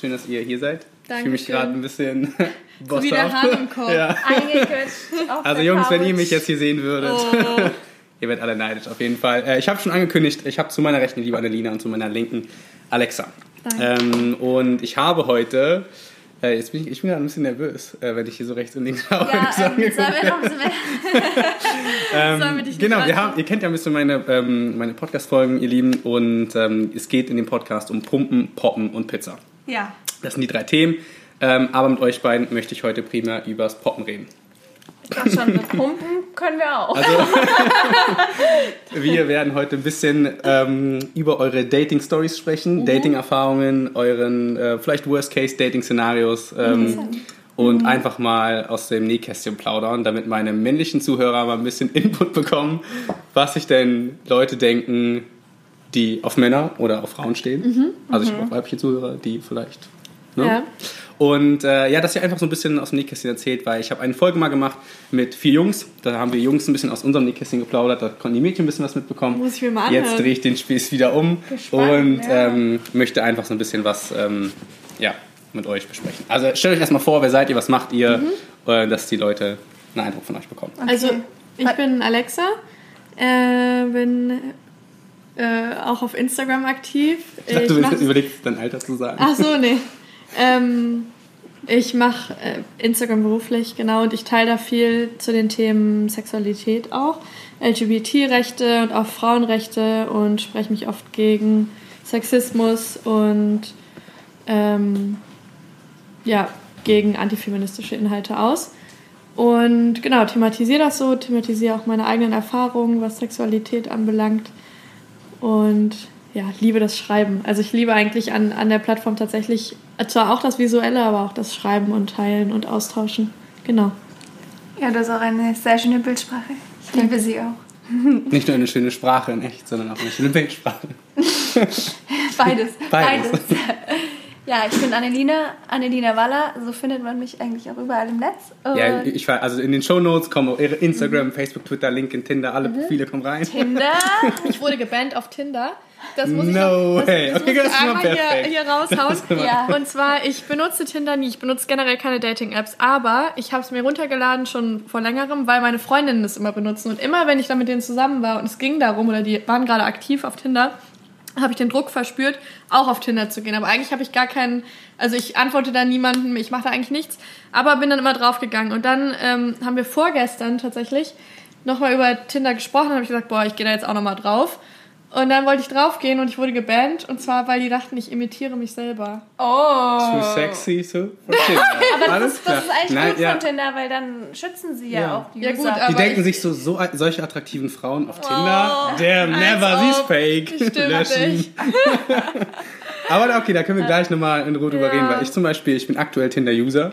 schön, dass ihr hier seid. Ich Dankeschön. fühle mich gerade ein bisschen So wie der Hahn im Kopf. Ja. Also Jungs, wenn ihr Couch. mich jetzt hier sehen würdet, Oh. ihr werdet alle neidisch auf jeden Fall. Äh, ich habe schon angekündigt, ich habe zu meiner rechten liebe Annelina und zu meiner linken Alexa. Danke. Ähm, und ich habe heute, äh, jetzt bin ich, ich bin gerade ein bisschen nervös, äh, wenn ich hier so rechts und links schaue. Ja, ähm, sollen wir noch so Ähm, genau, wir haben, ihr kennt ja ein bisschen meine, ähm, meine Podcast-Folgen, ihr Lieben, und ähm, es geht in dem Podcast um Pumpen, Poppen und Pizza. Ja. Das sind die drei Themen, ähm, aber mit euch beiden möchte ich heute primär übers Poppen reden. Dachte schon, mit Pumpen können wir auch. Also, wir werden heute ein bisschen ähm, über eure Dating-Stories sprechen, Dating-Erfahrungen, euren äh, vielleicht Worst-Case-Dating-Szenarios ähm, und einfach mal aus dem Nähkästchen plaudern, damit meine männlichen Zuhörer mal ein bisschen Input bekommen, was sich denn Leute denken, die auf Männer oder auf Frauen stehen. Also ich habe auch weibliche Zuhörer, die vielleicht... Ne? Ja. Und äh, ja, dass ihr einfach so ein bisschen aus dem Nähkästchen erzählt, weil ich habe eine Folge mal gemacht mit vier Jungs. Da haben wir Jungs ein bisschen aus unserem Nähkästchen geplaudert, da konnten die Mädchen ein bisschen was mitbekommen. Muss ich mir mal anhören. Jetzt drehe ich den Spieß wieder um Gespannt, und ja. ähm, möchte einfach so ein bisschen was ähm, ja, mit euch besprechen. Also stellt euch erstmal vor, wer seid ihr, was macht ihr, Mhm. äh, dass die Leute einen Eindruck von euch bekommen. Also, ich Was- bin Alexa, äh, bin äh, auch auf Instagram aktiv. Ich dachte, du mach- überlegst dein Alter zu sagen. Ach so, nee. Ähm, ich mache äh, Instagram beruflich, genau, und ich teile da viel zu den Themen Sexualität auch, LGBT-Rechte und auch Frauenrechte und spreche mich oft gegen Sexismus und ähm, ja, gegen antifeministische Inhalte aus. Und genau, thematisiere das so, thematisiere auch meine eigenen Erfahrungen, was Sexualität anbelangt. Und ja, liebe das Schreiben. Also ich liebe eigentlich an, an der Plattform tatsächlich zwar auch das Visuelle, aber auch das Schreiben und Teilen und Austauschen. Genau. Ja, das ist auch eine sehr schöne Bildsprache. Ich liebe sie auch. Nicht nur eine schöne Sprache in echt, sondern auch eine schöne Bildsprache. Beides. Beides. Ja, ich bin Annelina, Annelina Waller. So findet man mich eigentlich auch überall im Netz. Ja, Und ich war, also in den Shownotes kommen auch ihre Instagram, Mhm. Facebook, Twitter, LinkedIn, Tinder, alle Profile kommen rein. Tinder. Ich wurde gebannt auf Tinder. Das muss ich No noch- das- way. das Okay, muss ich das einmal hier, hier raushauen. Ja. Und zwar, ich benutze Tinder nie. Ich benutze generell keine Dating-Apps. Aber ich habe es mir runtergeladen schon vor längerem, weil meine Freundinnen das immer benutzen. Und immer, wenn ich dann mit denen zusammen war und es ging darum, oder die waren gerade aktiv auf Tinder, habe ich den Druck verspürt, auch auf Tinder zu gehen. Aber eigentlich habe ich gar keinen, also ich antworte da niemandem, ich mache da eigentlich nichts, aber bin dann immer draufgegangen. Und dann ähm, haben wir vorgestern tatsächlich nochmal über Tinder gesprochen, habe ich gesagt, boah, ich gehe da jetzt auch nochmal drauf. Und dann wollte ich draufgehen und ich wurde gebannt. Und zwar, weil die dachten, ich imitiere mich selber. Oh. Too sexy, so Tinder. Aber das, ist, das ist eigentlich Nein, gut ja. von Tinder, weil dann schützen sie ja, Ja. auch die Ja, User. gut, Die denken ich- sich so, so solche attraktiven Frauen auf Tinder. Damn, never, als sie ist ob. fake. Stimmt Löschen. Aber okay, da können wir gleich nochmal in Ruhe drüber Ja. reden, weil ich zum Beispiel, ich bin aktuell Tinder-User.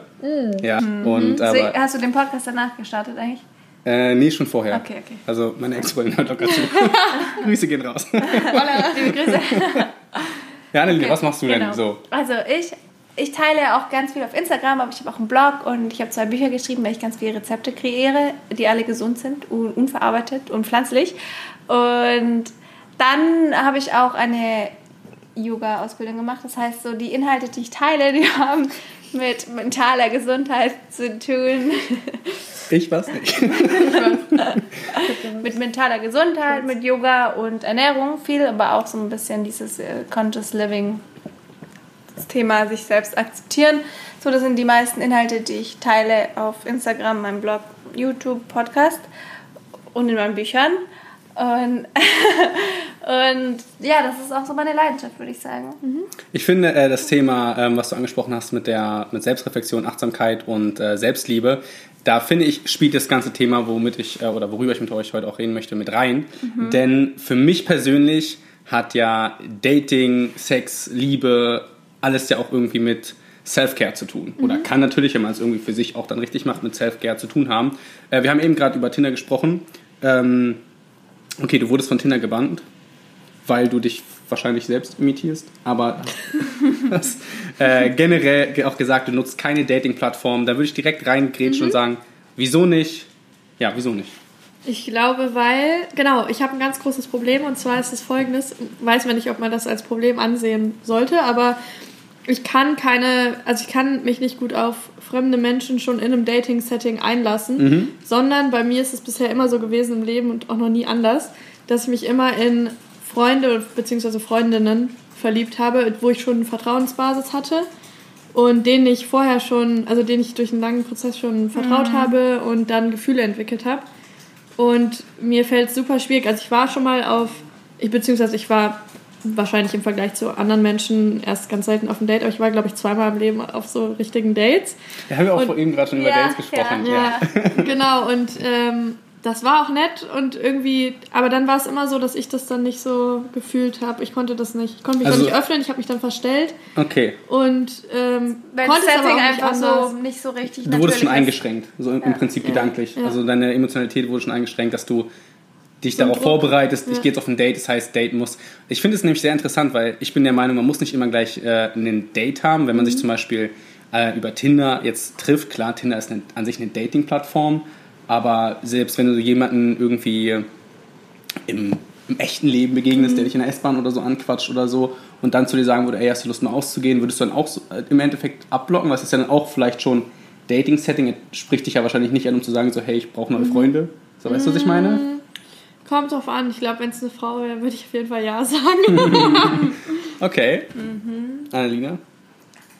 Ja, und aber, Hast du den Podcast danach gestartet eigentlich? Äh, nee, schon vorher. Okay, okay. Also meine Ex-Freundin hört locker zu. Grüße gehen raus. Liebe Grüße. Ja, Anneliese, Okay, was machst du denn genau. so? Also ich, ich teile auch ganz viel auf Instagram, aber ich habe auch einen Blog und ich habe zwei Bücher geschrieben, weil ich ganz viele Rezepte kreiere, die alle gesund sind, un unverarbeitet und pflanzlich. Und dann habe ich auch eine Yoga-Ausbildung gemacht. Das heißt, so die Inhalte, die ich teile, die haben mit mentaler Gesundheit zu tun. Ich weiß nicht. mit mentaler Gesundheit, mit Yoga und Ernährung viel, aber auch so ein bisschen dieses äh, Conscious Living, das Thema sich selbst akzeptieren. So, das sind die meisten Inhalte, die ich teile auf Instagram, meinem Blog, YouTube, Podcast und in meinen Büchern. Und, und ja, das ist auch so meine Leidenschaft, würde ich sagen. Ich finde äh, das Thema, ähm, was du angesprochen hast mit der mit Selbstreflexion, Achtsamkeit und äh, Selbstliebe, da finde ich, spielt das ganze Thema, womit ich äh, oder worüber ich mit euch heute auch reden möchte, mit rein. Denn für mich persönlich hat ja Dating, Sex, Liebe, alles ja auch irgendwie mit Self-Care zu tun. Oder kann natürlich, wenn man es irgendwie für sich auch dann richtig macht, mit Self-Care zu tun haben. Äh, wir haben eben gerade über Tinder gesprochen. Ähm, okay, du wurdest von Tinder gebannt weil du dich wahrscheinlich selbst imitierst, aber hast äh, generell ge- auch gesagt, du nutzt keine Dating-Plattform, da würde ich direkt reingrätschen und sagen, wieso nicht? Ja, wieso nicht? Ich glaube, weil, genau, ich habe ein ganz großes Problem und zwar ist es folgendes, weiß man nicht, ob man das als Problem ansehen sollte, aber ich kann keine, also ich kann mich nicht gut auf fremde Menschen schon in einem Dating-Setting einlassen, mhm. sondern bei mir ist es bisher immer so gewesen im Leben und auch noch nie anders, dass ich mich immer in Freunde bzw. Freundinnen verliebt habe, wo ich schon eine Vertrauensbasis hatte und denen ich vorher schon, also denen ich durch einen langen Prozess schon vertraut mhm. habe und dann Gefühle entwickelt habe. Und mir fällt es super schwierig. Also ich war schon mal auf, ich beziehungsweise ich war wahrscheinlich im Vergleich zu anderen Menschen erst ganz selten auf einem Date, aber ich war, glaube ich, zweimal im Leben auf so richtigen Dates. Da haben wir auch und, vorhin gerade schon über Dates gesprochen. Ja, ja. genau. Und ähm, das war auch nett und irgendwie, aber dann war es immer so, dass ich das dann nicht so gefühlt habe. Ich konnte das nicht. Ich konnte mich also, nicht öffnen, ich habe mich dann verstellt. Okay. Und ähm, Weil konnte das Setting einfach anders. so nicht so richtig Du wurdest schon eingeschränkt, so im, ja. Prinzip ja. gedanklich. Ja. Also deine Emotionalität wurde schon eingeschränkt, dass du dich so darauf vorbereitest, ich gehe jetzt auf ein Date, das heißt, Date muss. Ich finde es nämlich sehr interessant, weil ich bin der Meinung, man muss nicht immer gleich äh, ein Date haben, wenn man mhm. sich zum Beispiel äh, über Tinder jetzt trifft. Klar, Tinder ist eine, an sich eine Dating-Plattform, aber selbst wenn du jemanden irgendwie im, im echten Leben begegnest, mhm. der dich in der S-Bahn oder so anquatscht oder so und dann zu dir sagen würde, ey, hast du Lust mal auszugehen, würdest du dann auch so, äh, im Endeffekt abblocken, was ist ja dann auch vielleicht schon Dating-Setting, spricht dich ja wahrscheinlich nicht an, um zu sagen so, hey, ich brauche neue mhm. Freunde. So, weißt du, was ich meine? Kommt drauf an. Ich glaube, wenn es eine Frau wäre, würde ich auf jeden Fall ja sagen. okay. Mhm. Annalena?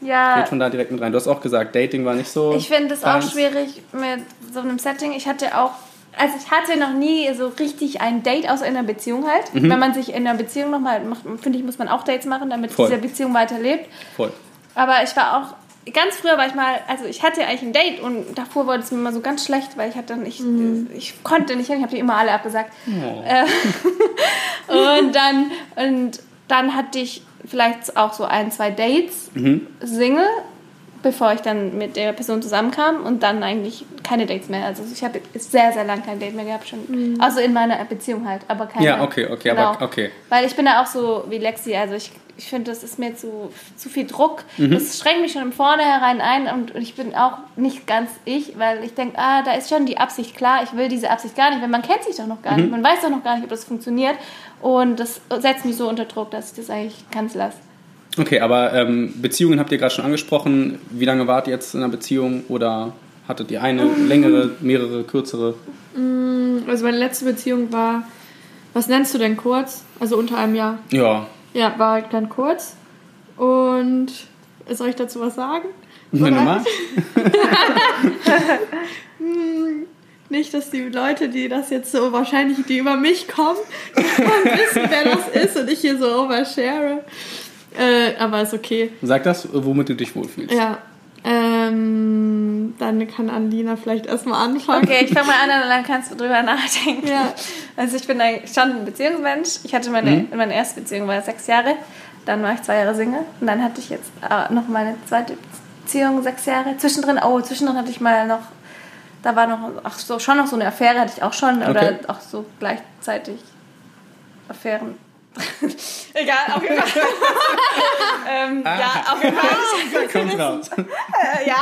Ja. Geht von da direkt mit rein. Du hast auch gesagt, Dating war nicht so. Ich finde es auch schwierig mit so einem Setting. Ich hatte auch, also ich hatte noch nie so richtig ein Date in einer Beziehung halt. Mhm. Wenn man sich in einer Beziehung nochmal macht, finde ich, muss man auch Dates machen, damit Voll. diese Beziehung weiterlebt. Voll. Aber ich war auch ganz früher war ich mal, also ich hatte eigentlich ein Date und davor wurde es mir immer so ganz schlecht, weil ich hatte nicht, mhm. ich konnte nicht hin, ich habe die immer alle abgesagt. Oh. Äh, und dann und dann hatte ich vielleicht auch so ein, zwei Dates, mhm. Single, bevor ich dann mit der Person zusammenkam und dann eigentlich keine Dates mehr. Also ich habe sehr, sehr lange kein Date mehr gehabt schon. Mhm. Also in meiner Beziehung halt, aber keine. Ja, okay, okay, genau. aber okay. Weil ich bin da auch so wie Lexi, also ich, ich finde, das ist mir zu, zu viel Druck. Mhm. Das schränkt mich schon im Vornherein ein und, und ich bin auch nicht ganz ich, weil ich denke, ah, da ist schon die Absicht klar, ich will diese Absicht gar nicht, weil man kennt sich doch noch gar mhm. nicht, man weiß doch noch gar nicht, ob das funktioniert und das setzt mich so unter Druck, dass ich das eigentlich ganz lasse. Okay, aber ähm, Beziehungen habt ihr gerade schon angesprochen. Wie lange wart ihr jetzt in einer Beziehung oder hattet ihr eine längere, mehrere, kürzere? Mm, also meine letzte Beziehung war, was nennst du denn kurz? Also unter einem Jahr. Ja. Ja, war halt dann kurz. Und soll ich dazu was sagen? Wenn du magst. Hm, nicht, dass die Leute, die das jetzt so wahrscheinlich, die über mich kommen, wissen, wer das ist und ich hier so overshare. Äh, aber ist okay. Sag das, womit du dich wohlfühlst. Ja. Ähm, dann kann Andina vielleicht erstmal anfangen. Okay, ich fange mal an und dann kannst du drüber nachdenken. Ja. Also ich bin schon ein Beziehungsmensch. Ich hatte meine, mhm. meine erste Beziehung war sechs Jahre. Dann war ich zwei Jahre Single. Und dann hatte ich jetzt äh, noch meine zweite Beziehung, sechs Jahre. Zwischendrin, oh, zwischendrin hatte ich mal noch, da war noch, ach so, schon noch so eine Affäre hatte ich auch schon. Okay. Oder auch so gleichzeitig Affären Egal, auf jeden Fall. ähm, ah. Ja, auf jeden Fall. Kommt raus. Äh, ja.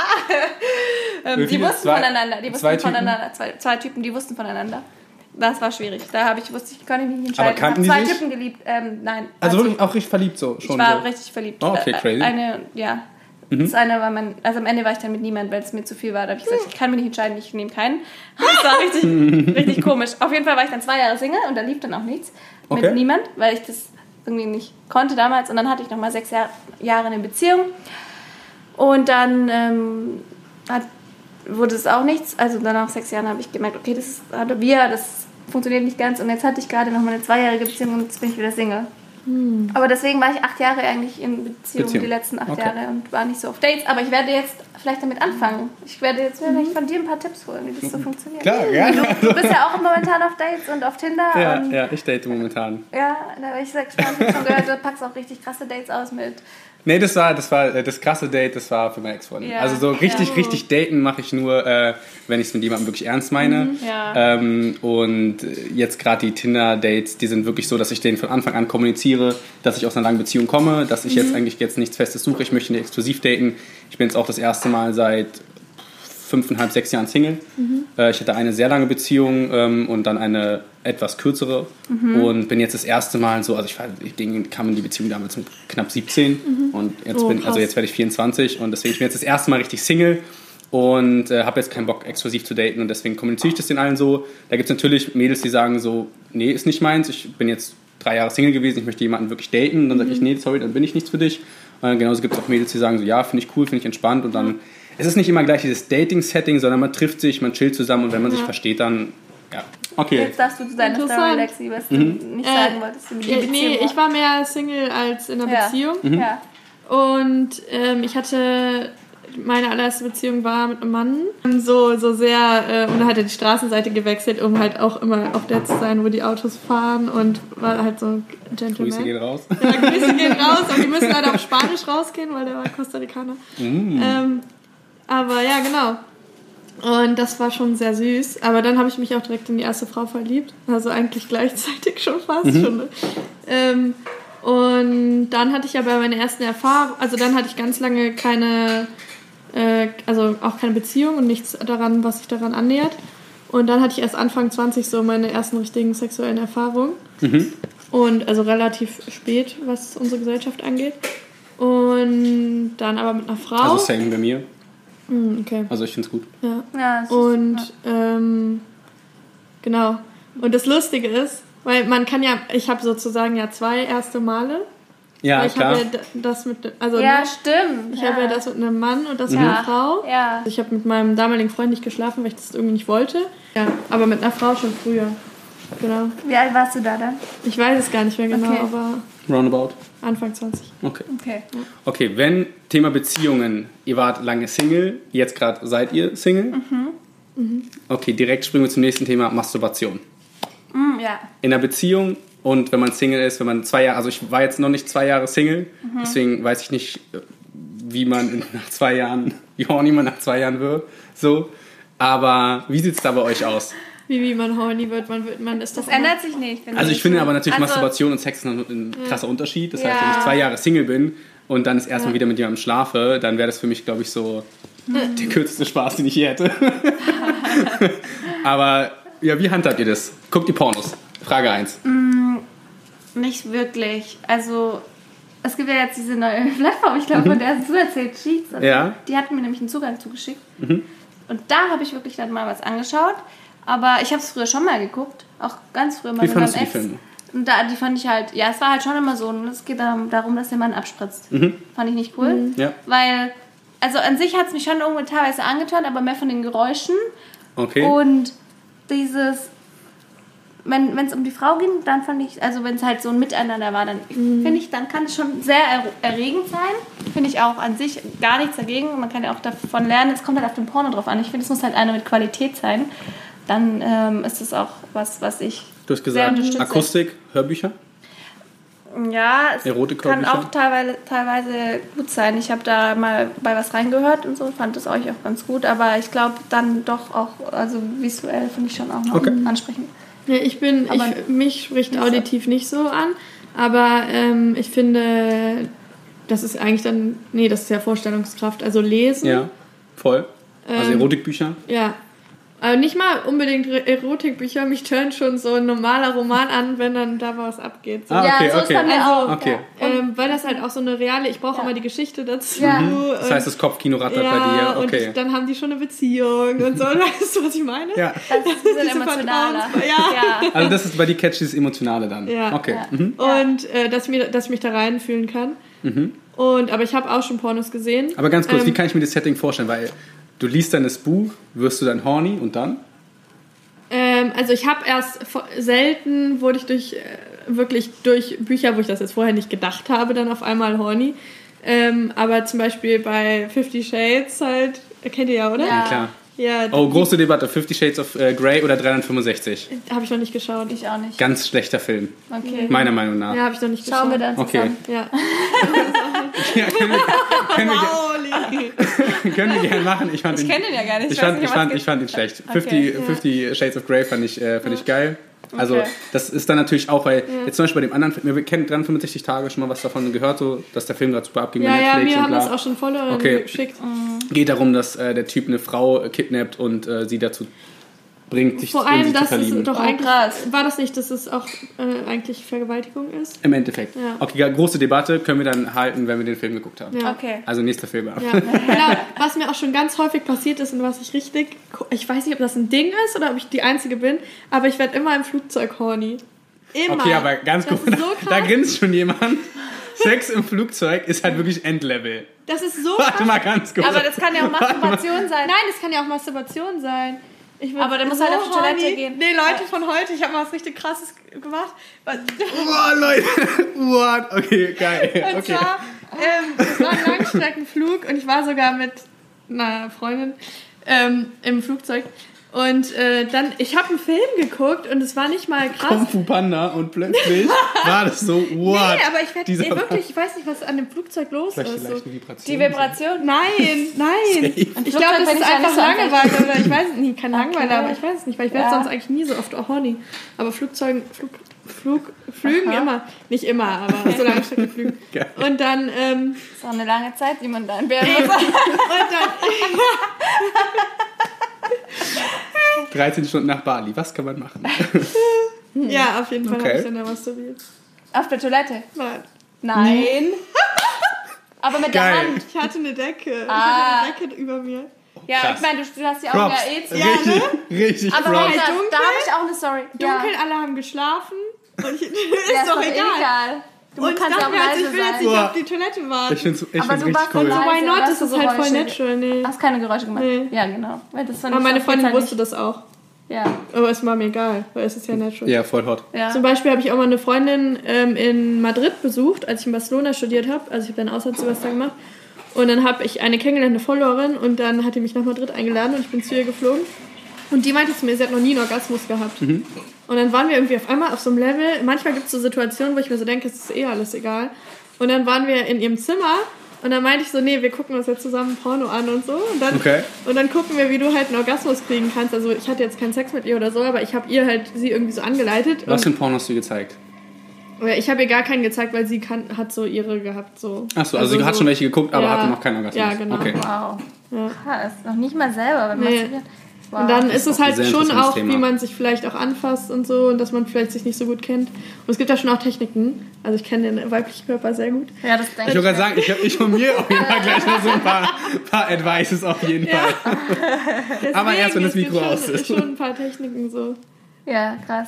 Ähm, die wussten zwei, voneinander. Die wussten voneinander. Zwei, zwei Typen, die wussten voneinander. Das war schwierig. Da habe ich wusste ich, konnte mich nicht entscheiden. Aber ich habe zwei Typen geliebt. Ähm, nein. Also, also, wirklich auch richtig verliebt so schon. Ich war so. richtig verliebt. Oh, okay, crazy. Eine, ja. Mhm. Das eine war mein, also am Ende war ich dann mit niemandem, weil es mir zu viel war. Da habe ich gesagt, ich kann mich nicht entscheiden, ich nehme keinen. Das war richtig, richtig komisch. Auf jeden Fall war ich dann zwei Jahre Single und da lief dann auch nichts okay. mit niemand, weil ich das irgendwie nicht konnte damals. Und dann hatte ich noch mal sechs Jahr, Jahre eine Beziehung. Und dann ähm, hat, wurde es auch nichts. Also dann nach sechs Jahren habe ich gemerkt, okay, das hatte wir, das funktioniert nicht ganz. Und jetzt hatte ich gerade noch mal eine zweijährige Beziehung und jetzt bin ich wieder Single. Hm. Aber deswegen war ich acht Jahre eigentlich in Beziehung, Beziehung. die letzten acht okay. Jahre und war nicht so auf Dates. Aber ich werde jetzt vielleicht damit anfangen. Ich werde jetzt mhm. von dir ein paar Tipps holen, wie das so funktioniert. Klar, ja. Du, du bist ja auch momentan auf Dates und auf Tinder. Ja, ja ich date momentan. Ja, da bin ich sehr gespannt. Ich habe schon gehört, du packst auch richtig krasse Dates aus mit Nee, das war, das war äh, das krasse Date, das war für meine Ex-Freundin. Ja, also so richtig, ja. richtig daten mache ich nur, äh, wenn ich es mit jemandem wirklich ernst meine. Mhm, ja. ähm, und jetzt gerade die Tinder-Dates, die sind wirklich so, dass ich denen von Anfang an kommuniziere, dass ich aus einer langen Beziehung komme, dass ich mhm. jetzt eigentlich jetzt nichts Festes suche, ich möchte nicht exklusiv daten. Ich bin jetzt auch das erste Mal seit fünfeinhalb, sechs Jahren Single. Äh, ich hatte eine sehr lange Beziehung ähm, und dann eine etwas kürzere. Und bin jetzt das erste Mal so, also ich, war, ich kam in die Beziehung damals mit knapp 17 und jetzt Oh, bin, also jetzt werde ich 24 und deswegen ich bin jetzt das erste Mal richtig Single. Und äh, habe jetzt keinen Bock exklusiv zu daten. Und deswegen kommuniziere ich das den allen so. Da gibt es natürlich Mädels, die sagen so, nee, ist nicht meins, ich bin jetzt drei Jahre Single gewesen, ich möchte jemanden wirklich daten. Und dann sage ich, nee, sorry, dann bin ich nichts für dich. Äh, genauso gibt es auch Mädels, die sagen so, ja, finde ich cool, finde ich entspannt. Und dann, es ist nicht immer gleich dieses Dating-Setting, sondern man trifft sich, man chillt zusammen und wenn man sich versteht, dann, ja, okay. Jetzt darfst du zu deiner Story. Lexi, was du Mhm. nicht Äh, sagen wolltest über die Ja, Beziehung. nee, ich war mehr Single als in einer ja. Beziehung. Mhm. Ja. Und ähm, ich hatte, meine allererste Beziehung war mit einem Mann. So, so sehr, äh, und dann hat er die Straßenseite gewechselt, um halt auch immer auf der zu sein, wo die Autos fahren und war halt so ein Gentleman. Grüße gehen raus. Ja, Grüße gehen raus und die müssen halt auf Spanisch rausgehen, weil der war Costa Ricaner. Mm. Ähm, aber ja, genau. Und das war schon sehr süß. Aber dann habe ich mich auch direkt in die erste Frau verliebt. Also eigentlich gleichzeitig schon fast schon. ne? Ähm, und dann hatte ich ja bei meiner ersten Erfahrung, also dann hatte ich ganz lange keine, äh, also auch keine Beziehung und nichts daran, was sich daran annähert. Und dann hatte ich erst Anfang 20 so meine ersten richtigen sexuellen Erfahrungen. Und also relativ spät, was unsere Gesellschaft angeht. Und dann aber mit einer Frau. Also same bei mir, Hm, okay. also ich finde es gut. Ja. Ja, ist- Und ähm, genau. Und das Lustige ist, weil man kann ja, ich habe sozusagen ja zwei erste Male. Ja, Weil ich klar. habe ja d- das mit, also ja, ne, stimmt. ich habe ja das mit einem Mann und das mit Ja. einer Frau. Ja. Also ich habe mit meinem damaligen Freund nicht geschlafen, weil ich das irgendwie nicht wollte. Ja, aber mit einer Frau schon früher. Genau. Wie alt warst du da dann? Ich weiß es gar nicht mehr genau, Okay. aber Roundabout. Anfang 20. Okay. Okay. Okay, wenn Thema Beziehungen, ihr wart lange Single, jetzt gerade seid ihr Single. Okay, direkt springen wir zum nächsten Thema, Masturbation. Mm, ja. In einer Beziehung und wenn man Single ist, wenn man zwei Jahre, also ich war jetzt noch nicht zwei Jahre Single, deswegen weiß ich nicht, wie man in, nach zwei Jahren, wie horny man nach zwei Jahren wird, so. Aber wie sieht es da bei euch aus? Wie, wie man horny wird, man wird, man ist Das immer- ändert sich nicht. Also ich finde aber natürlich Also, Masturbation und Sex ein, ein krasser Unterschied. Das heißt, wenn ich zwei Jahre Single bin und dann das erste Mal wieder mit jemandem schlafe, dann wäre das für mich, glaube ich, so der kürzeste Spaß, den ich je hätte. aber ja, wie handhabt ihr das? Guckt ihr Pornos? Frage 1. Nicht wirklich. Also, es gibt ja jetzt diese neue Plattform, ich glaube, von der hast du erzählt, Sheets. Also, Ja. Die hatten mir nämlich einen Zugang zugeschickt. Und da habe ich wirklich dann mal was angeschaut. Aber ich habe es früher schon mal geguckt. Auch ganz früher mal Wie mit meinem fandest du die Ex. Filme? Und da, die fand ich halt, ja, es war halt schon immer so. Und es geht darum, dass der Mann abspritzt. Mhm. Fand ich nicht cool. Ja. Weil, also an sich hat es mich schon irgendwo teilweise angetan, aber mehr von den Geräuschen. Okay. Und dieses, wenn es um die Frau ging, dann fand ich, also wenn es halt so ein Miteinander war, dann finde ich, dann kann es schon sehr er erregend sein. Finde ich auch an sich gar nichts dagegen. Man kann ja auch davon lernen. Es kommt halt auf den Porno drauf an. Ich finde, es muss halt einer mit Qualität sein. Dann ähm, ist es auch was, was ich du hast sehr gesagt. Akustik, Hörbücher? Ja, es kann auch teilweise, teilweise gut sein. Ich habe da mal bei was reingehört und so, fand das euch auch ganz gut. Aber ich glaube dann doch auch, also visuell finde ich schon auch noch Okay. ansprechend. Ja, ich bin, Aber- ich, mich spricht auditiv nicht so an, aber ähm, ich finde, das ist eigentlich dann, nee, das ist ja Vorstellungskraft, also lesen. Ja, voll. Also Ähm, Erotikbücher? Ja. Aber nicht mal unbedingt Erotikbücher, mich tönt schon so ein normaler Roman an, wenn dann da was abgeht. So. Ah, okay, ja, so okay. ist bei mir Also, auch. Okay. Ähm, weil das halt auch so eine reale, ich brauche Ja. immer die Geschichte dazu. Ja. Das heißt, das Kopfkino rattert ja, bei dir. und Okay. ich, dann haben die schon eine Beziehung und so. Weißt du, was ich meine? Ja. Das ist ein emotionaler. Ja. Also das ist bei dir catchy das Emotionale dann. Ja. Okay. Ja. Mhm. Und äh, dass, mir, dass ich mich da reinfühlen kann. Und, aber ich habe auch schon Pornos gesehen. Aber ganz kurz, Ähm, wie kann ich mir das Setting vorstellen? Weil du liest dann das Buch, wirst du dann horny und dann? Ähm, also ich habe erst selten wurde ich durch äh, wirklich durch Bücher, wo ich das jetzt vorher nicht gedacht habe, dann auf einmal horny. Ähm, aber zum Beispiel bei Fifty Shades halt, kennt ihr ja, oder? Ja. Klar. Ja, Oh, große Debatte. Fifty Shades of äh, Grey oder 365? habe ich noch nicht geschaut. Ich auch nicht. Ganz schlechter Film, Okay. meiner Meinung nach. Ja, habe ich noch nicht Schauen wir geschaut. dann Okay. zusammen. Ja. Ja, können, wir, können, wir, können wir gerne machen. Ich, fand Ich ihn- kenne den ja gar nicht. Ich fand, ich, fand, ich fand ihn schlecht. Okay. 50, 50 Shades of Grey fand ich, äh, fand ich geil. Also Okay. das ist dann natürlich auch, weil jetzt zum Beispiel bei dem anderen Film, wir kennen 365 Tage schon mal was davon gehört, so, dass der Film gerade super abging Ja, bei ja, Netflix und haben bla. das auch schon Follower Okay. geschickt. Geht darum, dass äh, der Typ eine Frau kidnappt und äh, sie dazu bringt, sich Vor in allem, zu dass verlieben. es doch Oh, eigentlich, krass. war das nicht, dass es auch äh, eigentlich Vergewaltigung ist? Im Endeffekt. Ja. Okay, große Debatte können wir dann halten, wenn wir den Film geguckt haben. Ja. Okay. Also nächster Film. Ja, genau. Was mir auch schon ganz häufig passiert ist und was ich richtig, ich weiß nicht, ob das ein Ding ist oder ob ich die Einzige bin, aber ich werde immer im Flugzeug horny. Immer. Okay, aber ganz das gut, so da grinst schon jemand. Sex im Flugzeug ist halt wirklich Endlevel. Das ist so Warte krass. mal ganz kurz. Aber das kann ja auch Masturbation sein. Nein, das kann ja auch Masturbation sein. Aber der muss halt auf die Toilette horny. gehen. Nee, Leute von heute, ich habe mal was richtig krasses gemacht. Und Boah, Leute. What? Okay, geil. Okay. zwar, ähm, es war ein Langstreckenflug und ich war sogar mit einer Freundin ähm, im Flugzeug. Und äh, dann, ich habe einen Film geguckt und es war nicht mal krass. Kung Fu Panda und plötzlich war das so, what? Nee, aber ich werde nee, wirklich, ich weiß nicht, was an dem Flugzeug los Vielleicht ist. So. Vibration. Die Vibration. Nein, nein. Ich glaube, das ist einfach so Langeweile oder ich weiß es nicht, kein Langeweile, aber ich weiß es nicht, weil ich werde Ja. sonst eigentlich nie so oft horny. Aber Flugzeugen, Flug, Flug, Flügen Aha. immer. Nicht immer, aber so lange Flügen. Geil. Und dann, ähm, Das ist auch eine lange Zeit, die man da entbehren muss. und dann 13 Stunden nach Bali, was kann man machen? ja, auf jeden Fall Okay. habe ich dann da masturbiert. Auf der Toilette. Nein. Nein. Aber mit der Geil. Hand. Ich hatte eine Decke. Ich Ah. hatte eine Decke über mir. Ja, Krass. ich meine, du, du hast die Augen Props. ja eh zu. Ja, richtig, richtig Aber Props. Da Dunkel? habe ich auch eine Story. Dunkel, Ja. alle haben geschlafen. Und ich, ist Ja, doch eh egal. Du Und ich kannst dachte auch mir, also ich leise will jetzt nicht Boah. auf die Toilette warten. Ich finde es ich Aber find's du richtig warst cool. leise. Why not? Das ist halt voll natural. Nee. Hast keine Geräusche gemacht? Nee. Ja, genau. Weil das Aber meine Freundin wusste nicht. das auch. Ja. Aber es war mir egal, weil es ist ja natural. Ja, voll hot. ja. Zum Beispiel habe ich auch mal eine Freundin ähm, in Madrid besucht, als ich in Barcelona studiert habe. Also ich habe dann Auslandssemester gemacht. Und dann habe ich eine kennengelernt, eine Followerin, und dann hat die mich nach Madrid eingeladen und ich bin zu ihr geflogen. Und die meinte zu mir, sie hat noch nie einen Orgasmus gehabt. Und dann waren wir irgendwie auf einmal auf so einem Level. Manchmal gibt es so Situationen, wo ich mir so denke, es ist eh alles egal. Und dann waren wir in ihrem Zimmer und dann meinte ich so, nee, wir gucken uns jetzt zusammen Porno an und so. Und dann, Okay. und dann gucken wir, wie du halt einen Orgasmus kriegen kannst. Also ich hatte jetzt keinen Sex mit ihr oder so, aber ich habe ihr halt sie irgendwie so angeleitet. Was für ein Porno hast du gezeigt? ich habe ihr gar keinen gezeigt, weil sie kann, hat so ihre gehabt. So. Achso, also, sie hat so- schon welche geguckt, aber Ja. hatte noch keinen Orgasmus. Ja, genau. Okay. Wow. Ja. Krass. Noch nicht mal selber beim Nee. Wow. Und dann ist es halt schon auch, Thema. wie man sich vielleicht auch anfasst und so und dass man vielleicht sich nicht so gut kennt. Und es gibt ja schon auch Techniken. Also ich kenne den weiblichen Körper sehr gut. ja, das denke Ich wollte gerade sagen, ich, ich von mir auf jeden Fall gleich noch so ein paar, paar Advices auf jeden Fall. Aber erst, wenn das Mikro schon, aus ist. schon ein paar Techniken so. Ja, krass.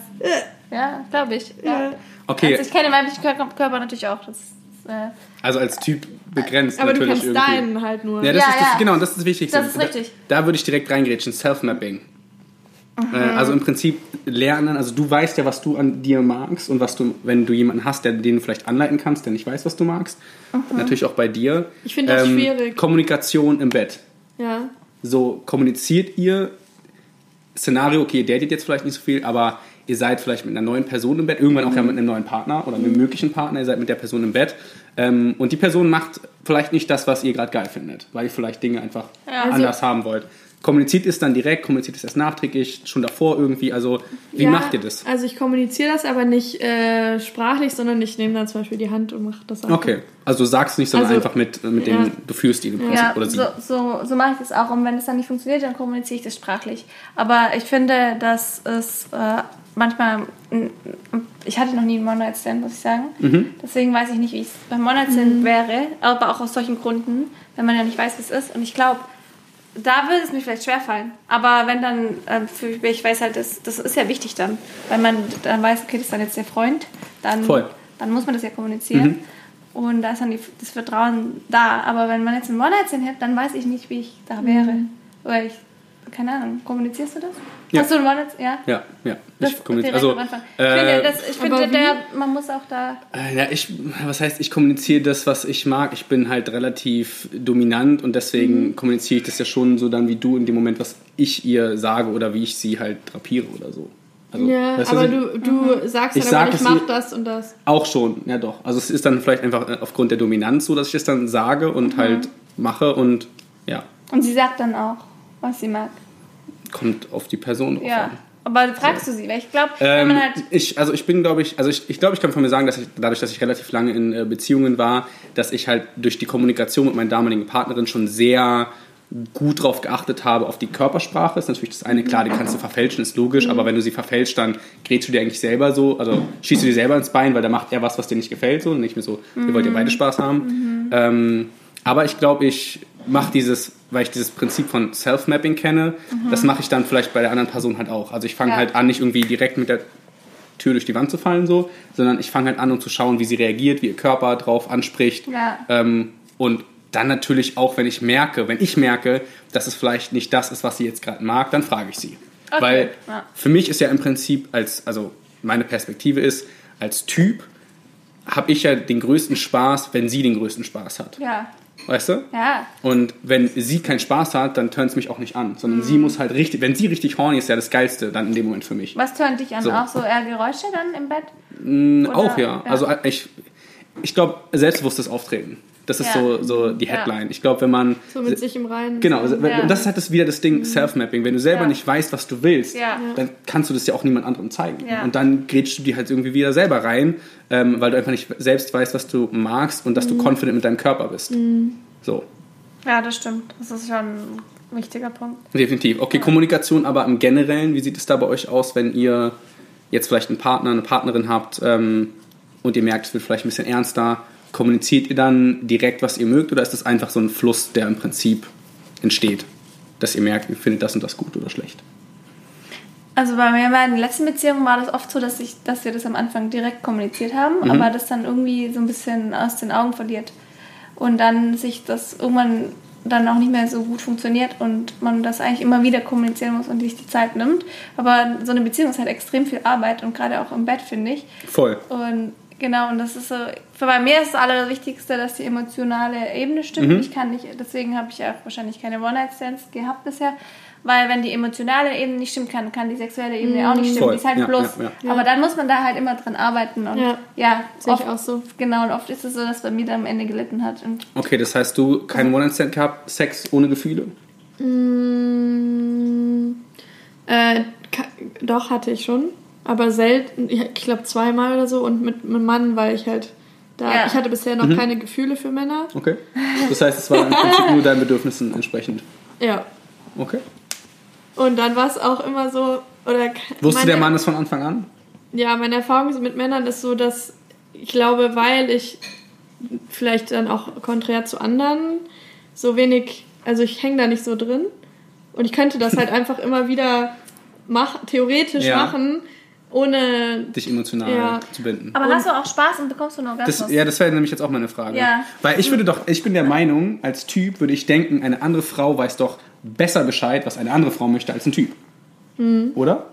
Ja, glaube ich. Ja. Okay, Also ich kenne den weiblichen Körper, natürlich auch. Das äh, also als Typ begrenzt Aber du natürlich kennst irgendwie. deinen halt nur. Ja, das Ja, ist das, ja. genau, das ist das Wichtigste. Das ist richtig. Da, da würde ich direkt reingrätschen, Self-Mapping. Äh, also im Prinzip lernen, also du weißt ja, was du an dir magst und was du, wenn du jemanden hast, der, den du vielleicht anleiten kannst, der nicht weiß, was du magst. Natürlich auch bei dir. Ähm, Ich finde das schwierig. Kommunikation im Bett. Ja. So kommuniziert ihr Szenario, okay, ihr datet jetzt vielleicht nicht so viel, aber ihr seid vielleicht mit einer neuen Person im Bett, irgendwann auch ja Mhm. mit einem neuen Partner oder einem möglichen Partner, ihr seid mit der Person im Bett ähm, und die Person macht vielleicht nicht das, was ihr gerade geil findet, weil ihr vielleicht Dinge einfach Also anders haben wollt. Kommuniziert es dann direkt, kommuniziert es erst nachträglich, schon davor irgendwie, also wie ja, macht ihr das? Also ich kommuniziere das aber nicht äh, sprachlich, sondern ich nehme dann zum Beispiel die Hand und mache das einfach. Okay, also sagst du nicht, sondern Also, einfach mit, mit dem, ja. du führst ihn im Prinzip ja, oder sie. so, so, so mache ich das auch. Und wenn es dann nicht funktioniert, dann kommuniziere ich das sprachlich. Aber ich finde, dass es äh, manchmal. Ich hatte noch nie einen One-Night-Stand, muss ich sagen. Mhm. Deswegen weiß ich nicht, wie es beim One-Night-Stand wäre. Aber auch aus solchen Gründen, wenn man ja nicht weiß, wie es ist. Und ich glaube, da würde es mir vielleicht schwerfallen. Aber wenn dann, für, ich weiß halt, das, das ist ja wichtig dann. Wenn man dann weiß, okay, das ist dann jetzt der Freund, dann, Voll. dann muss man das ja kommunizieren. Und da ist dann die, das Vertrauen da. Aber wenn man jetzt einen One-Night-Stand hat, dann weiß ich nicht, wie ich da wäre. Oder ich, keine Ahnung, kommunizierst du das? Ja. Hast du einen One-Night-Stand? Ja. Ja, ja. Das Ich kommuniziere, also, am Anfang. Ich äh, finde, das, ich finde der, man muss auch da. Äh, Ja, ich, was heißt, ich kommuniziere das, was ich mag. Ich bin halt relativ dominant und Mhm. deswegen kommuniziere ich das ja schon so dann wie du in dem Moment, was ich ihr sage oder wie ich sie halt drapiere oder so. Also, Ja, weißt aber du, du sagst Ich dann sag ich mach das und das. Auch schon, ja doch. Also es ist dann vielleicht einfach äh, aufgrund der Dominanz so, dass ich es dann sage und Mhm. halt mache und ja, Und sie sagt dann auch, was sie mag. kommt auf die Person drauf Ja. an. Aber fragst du sie? Weil ich glaube, Ähm, man halt. ich, also ich bin, glaube ich, also ich, ich glaube, ich kann von mir sagen, dass ich dadurch, dass ich relativ lange in äh, Beziehungen war, dass ich halt durch die Kommunikation mit meiner damaligen Partnerin schon sehr gut drauf geachtet habe auf die Körpersprache. Ist natürlich das eine, klar, die kannst du verfälschen, ist logisch, aber wenn du sie verfälscht, dann grätst du dir eigentlich selber so, also schießt du dir selber ins Bein, weil da macht er was, was dir nicht gefällt, so und nicht mehr so, wir wollt ja beide Spaß haben. Ähm, aber ich glaube, ich mache dieses, weil ich dieses Prinzip von Self-Mapping kenne, das mache ich dann vielleicht bei der anderen Person halt auch. Also ich fange Ja. halt an, nicht irgendwie direkt mit der Tür durch die Wand zu fallen, so, sondern ich fange halt an, um zu schauen, wie sie reagiert, wie ihr Körper drauf anspricht. Ja. Ähm, und dann natürlich auch, wenn ich merke, wenn ich merke, dass es vielleicht nicht das ist, was sie jetzt gerade mag, dann frage ich sie. Okay, Weil ja. für mich ist ja im Prinzip, als, also meine Perspektive ist, als Typ habe ich ja den größten Spaß, wenn sie den größten Spaß hat. Ja. Weißt du? Ja. Und wenn sie keinen Spaß hat, dann turnt es mich auch nicht an. Sondern sie muss halt richtig, wenn sie richtig horny ist, ja das Geilste dann in dem Moment für mich. Was tönt dich an? So. Auch so eher Geräusche dann im Bett? Mm, auch ja. ja. Also äh, ich, ich glaube, selbstbewusstes Auftreten. Das ist Ja. so, so die Ja. Headline. Ich glaube, wenn man. So mit sich im Reinen. Genau, also, Ja. und das ist halt das, wieder das Ding Self-Mapping. Wenn du selber Ja. nicht weißt, was du willst, Ja. dann kannst du das ja auch niemand anderem zeigen. Ja. Und dann grätschst du die halt irgendwie wieder selber rein, ähm, weil du einfach nicht selbst weißt, was du magst und dass du confident mit deinem Körper bist. So, Ja, das stimmt. Das ist schon ein wichtiger Punkt. definitiv. Okay, Kommunikation aber im Generellen, wie sieht es da bei euch aus, wenn ihr jetzt vielleicht einen Partner, eine Partnerin habt ähm, und ihr merkt, es wird vielleicht ein bisschen ernster, kommuniziert ihr dann direkt, was ihr mögt oder ist das einfach so ein Fluss, der im Prinzip entsteht, dass ihr merkt, ihr findet das und das gut oder schlecht? Also bei mir bei den letzten Beziehungen war das oft so, dass, ich, dass wir das am Anfang direkt kommuniziert haben, Mhm. aber das dann irgendwie so ein bisschen aus den Augen verliert. Und dann sich das irgendwann dann auch nicht mehr so gut funktioniert und man das eigentlich immer wieder kommunizieren muss und sich die Zeit nimmt. Aber so eine Beziehung ist halt extrem viel Arbeit und gerade auch im Bett, finde ich. Voll. Und genau, und das ist so, für bei mir ist das Allerwichtigste, dass die emotionale Ebene stimmt. Mhm. Ich kann nicht, deswegen habe ich auch wahrscheinlich keine One-Night-Stands gehabt bisher, weil wenn die emotionale Ebene nicht stimmt, kann, kann die sexuelle Ebene auch nicht stimmen. Voll. Die ist halt Ja, bloß. ja, ja. Aber dann muss man da halt immer dran arbeiten. Und Ja. ja, oft- auch so. Genau, und oft ist es so, dass bei mir dann am Ende gelitten hat. Und Okay, das heißt, du keinen One-Night-Stand gehabt, Sex ohne Gefühle? Mm, äh, doch, hatte ich schon. Aber selten, ich glaube zweimal oder so und mit einem Mann, weil ich halt da, Ja. ich hatte bisher noch keine Gefühle für Männer. Okay. Das heißt, es war im Prinzip nur deinen Bedürfnissen entsprechend. Ja. Okay. Und dann war es auch immer so, oder Wusste meine- der Mann das von Anfang an? Ja, meine Erfahrung mit Männern ist so, dass ich glaube, weil ich vielleicht dann auch konträr zu anderen so wenig, also ich hänge da nicht so drin und ich könnte das halt einfach immer wieder mach, theoretisch Ja. machen, ohne Dich emotional Ja. zu binden. aber Und- hast du auch Spaß und bekommst du einen Orgasmus? Das, ja, das wäre nämlich jetzt auch meine Frage. Ja. Weil ich würde doch, ich bin der Meinung, als Typ würde ich denken, eine andere Frau weiß doch besser Bescheid, was eine andere Frau möchte, als ein Typ. Mhm. Oder?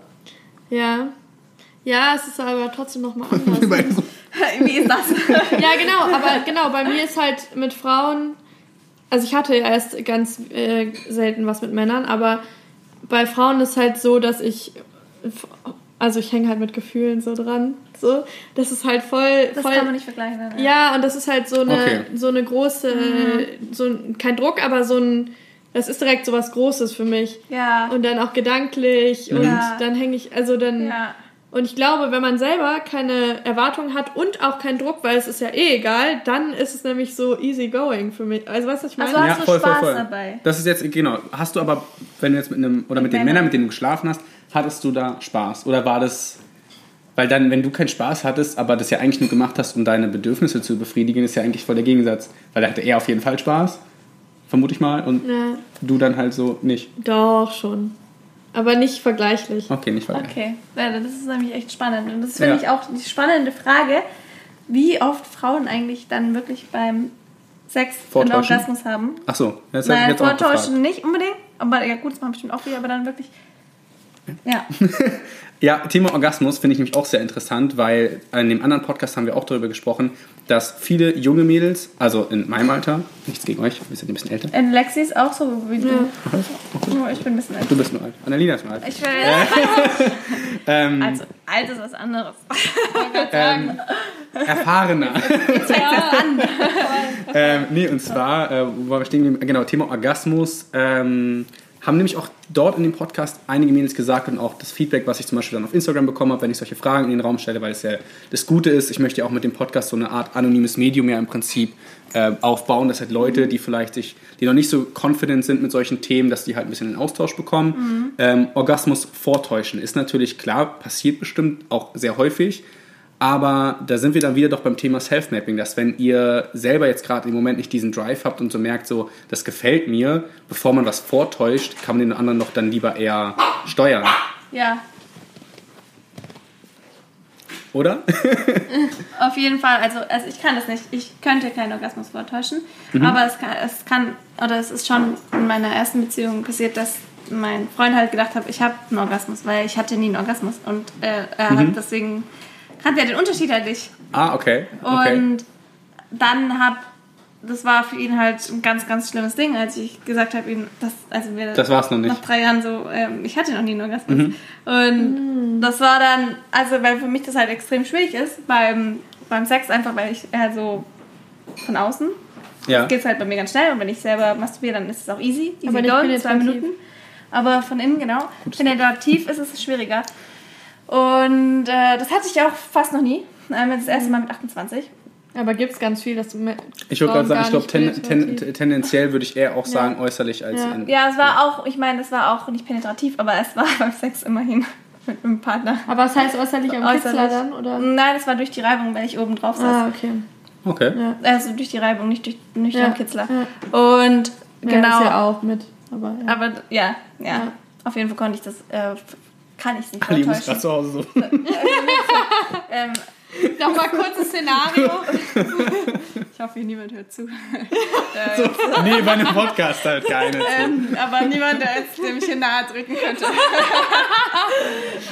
ja. Ja, es ist aber trotzdem nochmal anders. Wie ist das? ja, genau, aber genau, bei mir ist halt mit Frauen, also ich hatte ja erst ganz äh, selten was mit Männern, aber bei Frauen ist halt so, dass ich, also ich hänge halt mit Gefühlen so dran, so, das ist halt voll, Das voll, kann man nicht vergleichen. ne? ja, und das ist halt so eine, Okay. so eine große, so ein, kein Druck, aber so ein, das ist direkt so was Großes für mich. Ja. Und dann auch gedanklich und Ja. dann hänge ich, also dann, ja. und ich glaube, wenn man selber keine Erwartungen hat und auch keinen Druck, weil es ist ja eh egal, dann ist es nämlich so easy going für mich. Also weißt du, was ich meine? Also hast du Spaß dabei? Das ist jetzt, genau. Hast du aber, wenn du jetzt mit einem, oder mit, Mit den. Männern, mit denen du geschlafen hast, hattest du da Spaß? Oder war das, weil dann, wenn du keinen Spaß hattest, aber das ja eigentlich nur gemacht hast, um deine Bedürfnisse zu befriedigen, ist ja eigentlich voll der Gegensatz. Weil da hatte er auf jeden Fall Spaß, vermute ich mal, und ja, du dann halt so nicht. doch schon. Aber nicht vergleichlich. Okay, nicht weiter. Okay, ja, das ist nämlich echt spannend. Und das finde Ja. ich auch die spannende Frage, wie oft Frauen eigentlich dann wirklich beim Sex einen? Orgasmus haben. Ach so, das Nein, jetzt auch gefragt. vortäuschen nicht unbedingt, aber ja gut, das machen bestimmt auch viele, aber dann wirklich. Ja, Ja, Thema Orgasmus finde ich nämlich auch sehr interessant, weil in dem anderen Podcast haben wir auch darüber gesprochen, dass viele junge Mädels, also in meinem Alter, nichts gegen euch, wir sind ein bisschen älter. und Lexi ist auch so wie du. Oh, ich bin ein bisschen alt. Du bist nur alt. Annalina ist nur alt. Ich will, Ähm, also, alt ist was anderes. ähm, erfahrener. ähm, nee, und zwar, äh, wo war wir stehen? Genau, Thema Orgasmus. Ähm, haben nämlich auch dort in dem Podcast einige Mädels gesagt und auch das Feedback, was ich zum Beispiel dann auf Instagram bekommen habe, wenn ich solche Fragen in den Raum stelle, weil es ja das Gute ist, ich möchte ja auch mit dem Podcast so eine Art anonymes Medium ja im Prinzip äh, aufbauen, dass halt Leute, die vielleicht sich, die noch nicht so confident sind mit solchen Themen, dass die halt ein bisschen einen Austausch bekommen. Mhm. Ähm, Orgasmus vortäuschen ist natürlich klar, passiert bestimmt auch sehr häufig. Aber da sind wir dann wieder doch beim Thema Self-Mapping, dass wenn ihr selber jetzt gerade im Moment nicht diesen Drive habt und so merkt, so, das gefällt mir, bevor man was vortäuscht, kann man den anderen doch dann lieber eher steuern. Ja. Oder? Auf jeden Fall. Also, also ich kann das nicht. Ich könnte keinen Orgasmus vortäuschen. Mhm. Aber es kann, es kann, oder es ist schon in meiner ersten Beziehung passiert, dass mein Freund halt gedacht hat, ich habe einen Orgasmus, weil ich hatte nie einen Orgasmus. Und äh, er mhm. hat deswegen kannte ja den Unterschied halt nicht. Ah, okay. okay. Und dann hab, das war für ihn halt ein ganz, ganz schlimmes Ding, als ich gesagt habe ihm, dass, also wir das war's noch nicht. nach drei Jahren so, ähm, ich hatte noch nie einen Orgasmus. Mhm. Und das war dann, also weil für mich das halt extrem schwierig ist beim, beim Sex, einfach weil ich eher so von außen, ja. das geht halt bei mir ganz schnell und wenn ich selber masturbiere, dann ist es auch easy, easy Aber go, zwei Minuten. Aber von innen, genau. Penetrativ ist es schwieriger. Und äh, das hatte ich auch fast noch nie. Das erste Mal mit 28. Aber gibt es ganz viel, dass du mit Ich würde gerade sagen, ich glaube, ten, ten, tendenziell würde ich eher auch sagen, ja. äußerlich als ja. in. Ja, es war auch, ich meine, es war auch nicht penetrativ, aber es war beim Sex immerhin mit einem Partner. Aber was heißt äußerlich am äußerlich. Kitzler dann? Oder? Nein, es war durch die Reibung, wenn ich oben drauf saß. Ah, okay. Okay. Ja. Also durch die Reibung, nicht durch, nicht ja. am Kitzler. Und genau. Ja, ist ja auch mit. Aber ja. aber ja, ja, Auf jeden Fall konnte ich das äh, kann ich es nicht Ali muss gerade zu Hause so. ähm, Nochmal kurzes Szenario. ich hoffe, niemand hört zu. so, nee, bei einem Podcast halt keine. Ähm, aber niemand, der jetzt der mich hier nahe drücken könnte.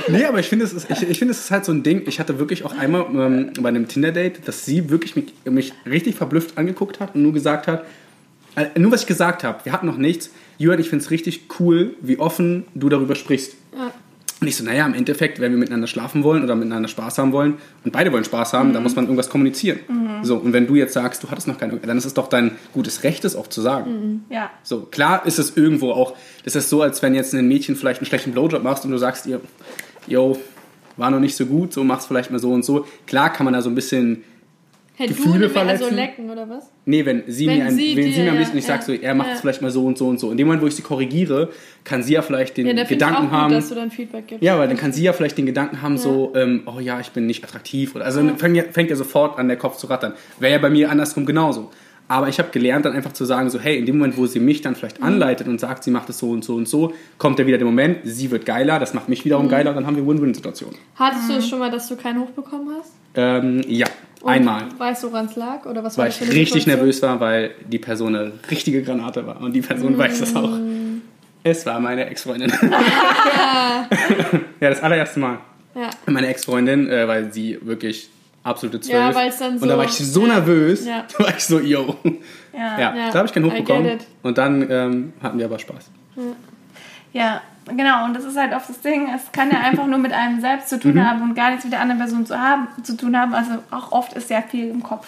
nee, aber ich finde, es ist, ich, ich finde, es ist halt so ein Ding. Ich hatte wirklich auch einmal ähm, bei einem Tinder-Date, dass sie wirklich mich, mich richtig verblüfft angeguckt hat und nur gesagt hat, äh, nur was ich gesagt habe, wir hatten noch nichts. Jürgen, ich finde es richtig cool, wie offen du darüber sprichst. Ja. Und ich so, naja, im Endeffekt, wenn wir miteinander schlafen wollen oder miteinander Spaß haben wollen und beide wollen Spaß haben, mhm. dann muss man irgendwas kommunizieren. Mhm. So, und wenn du jetzt sagst, du hattest noch keine, dann ist es doch dein gutes Recht, es auch zu sagen. Mhm. Ja. So, klar ist es irgendwo auch, das ist so, als wenn jetzt ein Mädchen vielleicht einen schlechten Blowjob machst und du sagst ihr, yo, war noch nicht so gut, so mach's vielleicht mal so und so. Klar kann man da so ein bisschen Hey, Gefühle du verletzen. Also lecken oder was? Nee, wenn sie wenn mir ein, sie, wenn sie mir ein bisschen, ja, ich sag so, er macht es ja. vielleicht mal so und so und so. In dem Moment, wo ich sie korrigiere, kann sie ja vielleicht den ja, Gedanken haben. Gut, dass du dann Feedback gibst. Ja, weil dann kann sie ja vielleicht den Gedanken haben, so, ähm, oh ja, ich bin nicht attraktiv. Oder, also fängt, ja, fängt ja sofort an, der Kopf zu rattern. Wäre ja bei mir andersrum genauso. Aber ich habe gelernt, dann einfach zu sagen, so, hey, in dem Moment, wo sie mich dann vielleicht mhm. anleitet und sagt, sie macht es so und so und so, kommt ja wieder der Moment, sie wird geiler, das macht mich wiederum mhm. geiler, dann haben wir Win-Win-Situation. Hattest mhm. du es schon mal, dass du keinen Hoch bekommen hast? Ähm, ja, und Einmal. Weißt du, woran es lag? Oder was weil ich richtig nervös war, weil die Person eine richtige Granate war. Und die Person mm. weiß das auch. Es war meine Ex-Freundin. ja, das allererste Mal. Ja. Meine Ex-Freundin, äh, weil sie wirklich absolute Zwölf. Ja, weil es dann so... Und da war ich so nervös. Ja. Da war ich so, yo. Ja, ja, da habe ich keinen Hoch bekommen. Und dann ähm, hatten wir aber Spaß. Ja. Genau, und das ist halt oft das Ding, es kann ja einfach nur mit einem selbst zu tun mhm. haben und gar nichts mit der anderen Person zu, haben, zu tun haben. Also auch oft ist ja viel im Kopf.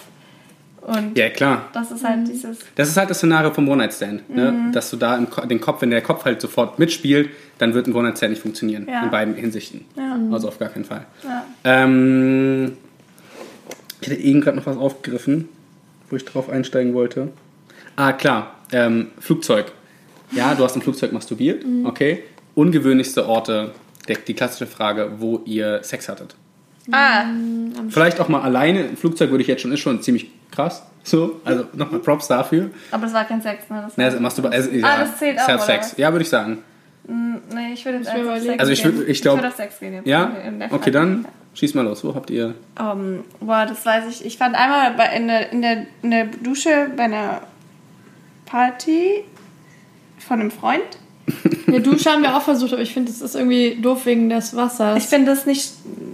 Und ja, klar. Das ist halt mhm. dieses. Das ist halt das Szenario vom One-Night-Stand. Ne? Mhm. Dass du da im den Kopf, wenn der Kopf halt sofort mitspielt, dann wird ein One-Night-Stand nicht funktionieren. Ja. In beiden Hinsichten. Ja. Also auf gar keinen Fall. Ja. Ähm, ich hätte eben gerade noch was aufgegriffen, wo ich drauf einsteigen wollte. Ah, klar. Ähm, Flugzeug. Ja, du hast im Flugzeug masturbiert. Mhm. Okay ungewöhnlichste Orte, die klassische Frage, wo ihr Sex hattet. Ah. Vielleicht auch mal alleine. Im Flugzeug würde ich jetzt schon, ist schon ziemlich krass. So, also nochmal Props dafür. Aber das war kein Sex, ne? Das, nee, also machst du, also, ja, ah, das zählt auch, Self-Sex. Ja, würde ich sagen. Mm, nee, ich würde jetzt einfach Sex Also ich, würde, ich glaube... Ich würde auf Sex gehen jetzt. Ja? Okay, dann schieß mal los. Wo habt ihr... Um, boah, das weiß ich. Ich fand einmal bei, in, der, in, der, in der Dusche bei einer Party von einem Freund ja, Dusche haben wir auch versucht, aber ich finde, es ist irgendwie doof wegen des Wassers. Ich finde das nicht,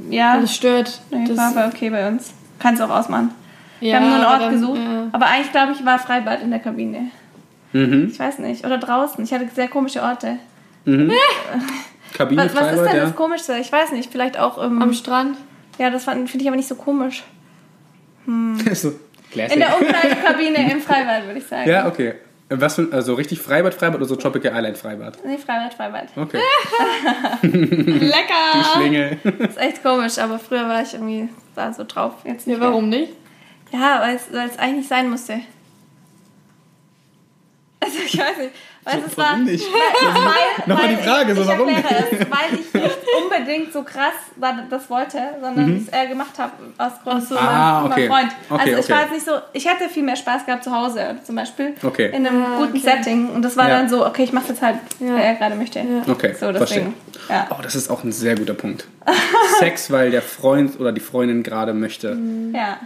ja. Das stört. Nee, das war aber okay bei uns. Kannst du auch ausmachen. Ja, wir haben nur einen Ort dann, gesucht. Ja. Aber eigentlich, glaube ich, war Freibad in der Kabine. Mhm. Ich weiß nicht. Oder draußen. Ich hatte sehr komische Orte. Mhm. Kabine, was, was ist denn ja. das Komischste? Ich weiß nicht. Vielleicht auch ähm, am Strand. Ja, das finde ich aber nicht so komisch. Hm. so, in der Umkleidekabine im Freibad, würde ich sagen. Ja, okay. Was für, also richtig Freibad, Freibad oder so Tropical Island Freibad? Nee, Freibad, Freibad. Okay. Lecker! Die Schlinge. ist echt komisch, aber früher war ich irgendwie da so drauf. Jetzt nicht Ja, warum nicht? Ja, weil es, weil es eigentlich sein musste. Also ich weiß nicht. Weil es war, Warum nicht? Weil, Nochmal weil die Frage, ich, so warum es, weil ich nicht unbedingt so krass da- das wollte, sondern es eher gemacht habe aus Grund von Mhm. Ah, meinem okay. Freund. Okay, also ich okay. war jetzt nicht so, ich hätte viel mehr Spaß gehabt zu Hause zum Beispiel. Okay. In einem Ah, guten okay. Setting. Und das war Ja. dann so, okay, ich mache jetzt halt, Ja. wer er gerade möchte. Okay, So, verstehe. deswegen. Ja. Oh, das ist auch ein sehr guter Punkt. Sex, weil der Freund oder die Freundin gerade möchte. ja.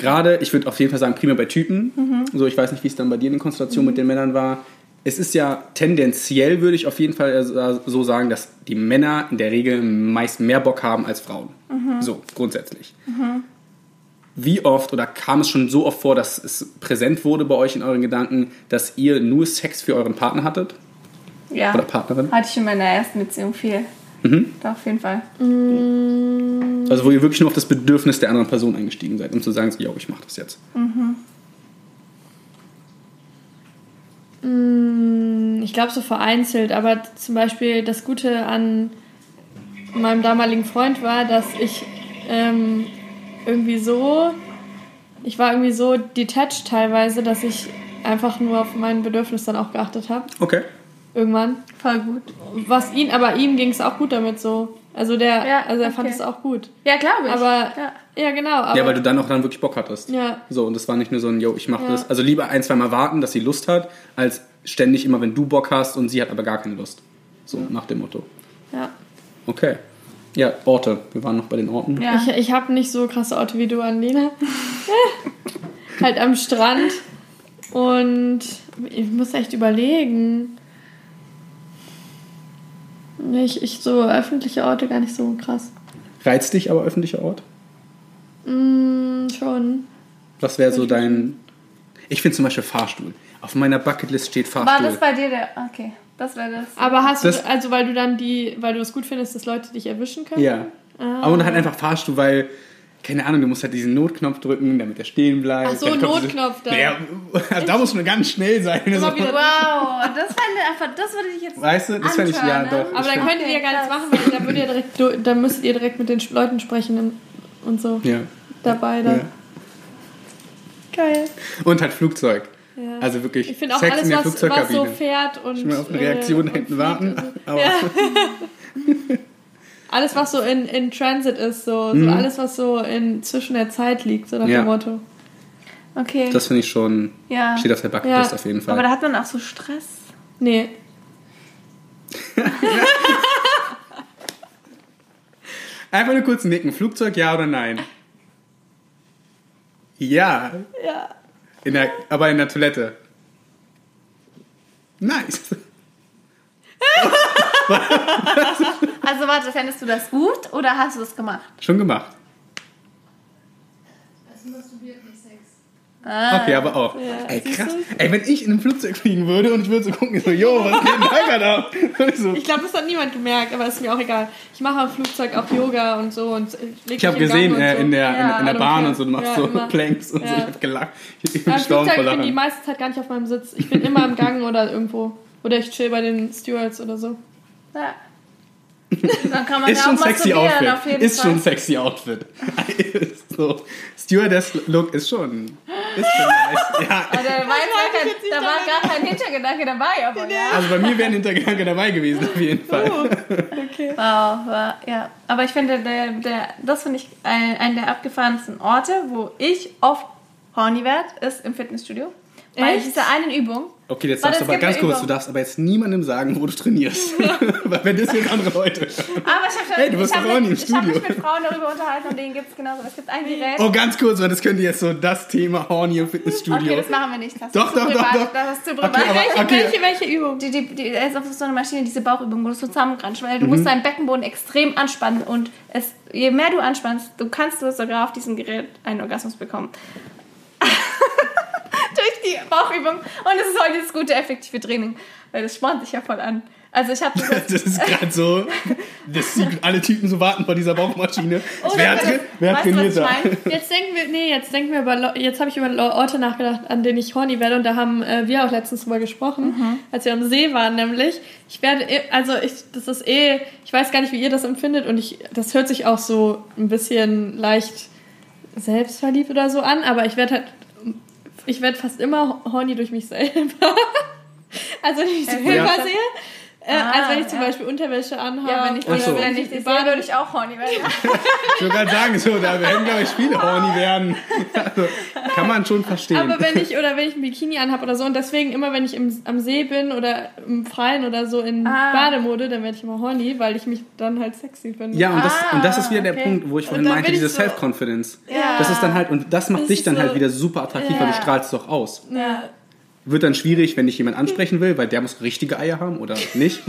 Gerade, ich würde auf jeden Fall sagen, primär bei Typen. Mhm. So, ich weiß nicht, wie es dann bei dir in der Konstellation mit den Männern war. Es ist ja tendenziell, würde ich auf jeden Fall äh, so sagen, dass die Männer in der Regel meist mehr Bock haben als Frauen. Mhm. So, grundsätzlich. Wie oft oder kam es schon so oft vor, dass es präsent wurde bei euch in euren Gedanken, dass ihr nur Sex für euren Partner hattet? ja. Oder Partnerin? Hatte ich in meiner ersten Beziehung viel. Mhm. Doch, auf jeden Fall. Also wo ihr wirklich nur auf das Bedürfnis der anderen Person eingestiegen seid, um zu sagen, so, yo, ich mach das jetzt. Mm, Ich glaube so vereinzelt, aber zum Beispiel das Gute an meinem damaligen Freund war, dass ich ähm, irgendwie so, ich war irgendwie so detached teilweise, dass ich einfach nur auf mein Bedürfnis dann auch geachtet habe. Okay. Irgendwann. Voll gut. Was ihn, aber ihm ging es auch gut damit so. Also der, Ja, also er fand okay. es auch gut. Ja, glaube ich. Aber ja. ja, genau. Aber, ja, weil du dann auch dann wirklich Bock hattest. Ja. So, und das war nicht nur so ein, yo, ich mach Ja. das. Also lieber ein, zwei Mal warten, dass sie Lust hat, als ständig immer, wenn du Bock hast und sie hat aber gar keine Lust. So, nach dem Motto. ja. Okay. Ja, Orte. Wir waren noch bei den Orten. Ja. Ich, ich habe nicht so krasse Orte wie du, Anlena. halt am Strand. Und ich muss echt überlegen. Nee, Ich, ich so öffentliche Orte gar nicht so krass. Reizt dich aber öffentlicher Ort? Mm, schon. Was wäre so dein... Ich finde zum Beispiel Fahrstuhl. Auf meiner Bucketlist steht War Fahrstuhl. das bei dir der. Okay, das wäre das. Aber hast Das- du, also weil du dann die, weil du es gut findest, dass Leute dich erwischen können? Ja. Ah. Aber und halt einfach Fahrstuhl, weil, keine Ahnung, du musst halt diesen Notknopf drücken, damit er stehen bleibt. Ach so, Notknopf da. Naja, also da muss man ganz schnell sein. Immer So. wieder- Wow, das fand ich einfach, das würde ich jetzt. Weißt du, das fände ich, ja, ne? doch. Aber dann könntet ihr ja gar nichts machen, weil dann, würdet ihr direkt, du- dann müsstet ihr direkt mit den Leuten sprechen und, so Ja. dabei. Dann. ja. Geil. Und halt Flugzeug. Ja. Also wirklich Ich finde auch Sex alles, in der was, was Flugzeugkabine. so fährt und. ich will auf eine äh, Reaktion und hinten warten. so. Aber Ja. alles, was so in, in Transit ist, so, Mhm. so alles, was so in zwischen der Zeit liegt, so nach Ja. dem Motto. Okay. das finde ich schon, ja. steht auf der Bucketlist Ja. auf jeden Fall. Aber da hat man auch so Stress. Nee. Einfach nur kurz nicken. Flugzeug, ja oder nein? Ja. Ja. In der, aber in der Toilette. Nice. Also warte, fändest du das gut oder hast du es gemacht? Schon gemacht. Ah. Okay, aber auch. Ja, Ey, krass. Ey, wenn ich in einem Flugzeug fliegen würde und ich würde so gucken, so, yo, was geht denn da gerade ab? So, Ich glaube, das hat niemand gemerkt, aber ist mir auch egal. Ich mache am Flugzeug auch Yoga und so und leg ich habe gesehen Gang und äh, so. in der, in, Ja, in der Bahn care. und so, du machst Ja, so immer. Planks und so. Ich habe gelacht. Ich bin Flugzeug, ich bin die meiste Zeit gar nicht auf meinem Sitz. Ich bin immer im Gang oder irgendwo. Oder ich chill bei den Stewards oder so. Ja. Dann kann man Ist ja schon auch sexy Outfit. auf jeden Ist Fall. schon sexy Outfit. Ist so. Stewardess-Look ist schon. Ist schon nice. Ja. Aber da war, kein, da war gar kein Hintergedanke dabei, aber ja. Also bei mir wäre ein Hintergedanke dabei gewesen, auf jeden Fall. Oh, okay. Wow, war, ja. Aber ich finde, der, der, das finde ich ein, einen der abgefahrensten Orte, wo ich oft horny werde, ist im Fitnessstudio. Bei Echt? dieser einen Übung. Okay, jetzt Warte, darfst du aber ganz kurz, Übung. du darfst aber jetzt niemandem sagen, wo du trainierst. Weil wenn das jetzt andere Leute. Aber ich habe Hey, du bist ich hab mit, ich hab mich mit Frauen darüber unterhalten und denen gibt es genauso. Es gibt ein Gerät. Oh, ganz kurz, weil das könnte jetzt so das Thema Horny im Fitnessstudio. Okay, das machen wir nicht. Das Doch, ist zu doch, doch, doch. Das ist zu Okay, privat. aber- Welche, okay. welche, welche Übung? Die, die, die, es ist auf so eine Maschine, diese Bauchübung, wo du so zusammenkranscht, weil du Mhm. musst deinen Beckenboden extrem anspannen und es, je mehr du anspannst, du kannst du sogar auf diesem Gerät einen Orgasmus bekommen. Durch die Bauchübung. Und es ist heute das gute, effektive Training, weil das spornt sich ja voll an. Also ich habe das Das ist gerade so, das sieht, alle Typen so warten vor dieser Bauchmaschine. Oh, wer das- hat, wer hat weißt du, was trainiert ich da? meine? Jetzt denken wir, nee, jetzt denken wir über, jetzt habe ich über Orte nachgedacht, an denen ich horny werde und da haben äh, wir auch letztens drüber gesprochen, Mhm. als wir am See waren nämlich. Ich werde, eh- also ich, das ist eh, ich weiß gar nicht, wie ihr das empfindet und ich, das hört sich auch so ein bisschen leicht selbstverliebt oder so an, aber ich werde halt, ich werde fast immer horny durch mich selber. also wenn ich so Ja. Filme sehe. Äh, Ah, also wenn ich zum ja. Beispiel Unterwäsche anhabe. Ja, wenn ich, so. wenn ich die sehe, würde ich auch horny werden. Ich würde gerade sagen, so, da werden, glaube ich, viele horny werden. Also, kann man schon verstehen. Aber wenn ich oder wenn ich ein Bikini anhab oder so und deswegen immer wenn ich im, am See bin oder im Freien oder so in Ah. Bademode, dann werde ich immer horny, weil ich mich dann halt sexy finde. ja, und das, Ah, und das ist wieder der okay. Punkt, wo ich vorhin meinte, diese so- Self-Confidence. Ja. Das ist dann halt, und das macht Das dich dann so- halt wieder super attraktiv, weil du Ja. strahlst doch aus. Ja. Wird dann schwierig, wenn dich jemand ansprechen will, weil der muss richtige Eier haben oder nicht.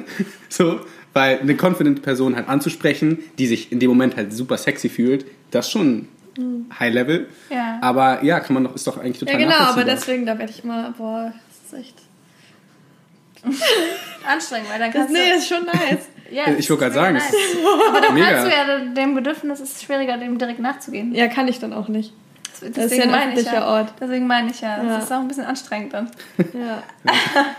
so, weil eine confident Person halt anzusprechen, die sich in dem Moment halt super sexy fühlt, das ist schon High Level. Ja. Aber ja, kann man doch, ist doch eigentlich Ja, total genau, aber deswegen, da werde ich immer, boah, das ist echt. Anstrengend, weil dann Das, kannst nee, du... ist schon nice. Ja, Ich wollte gerade das sagen, es nice. Aber dann mega. kannst du ja dem Bedürfnis, es ist schwieriger, dem direkt nachzugehen. Ja, kann ich dann auch nicht. Deswegen ist ja ein meine ich öffentlicher ja. Ort. Deswegen meine ich ja. Ja. Das ist auch ein bisschen anstrengend dann. Ja.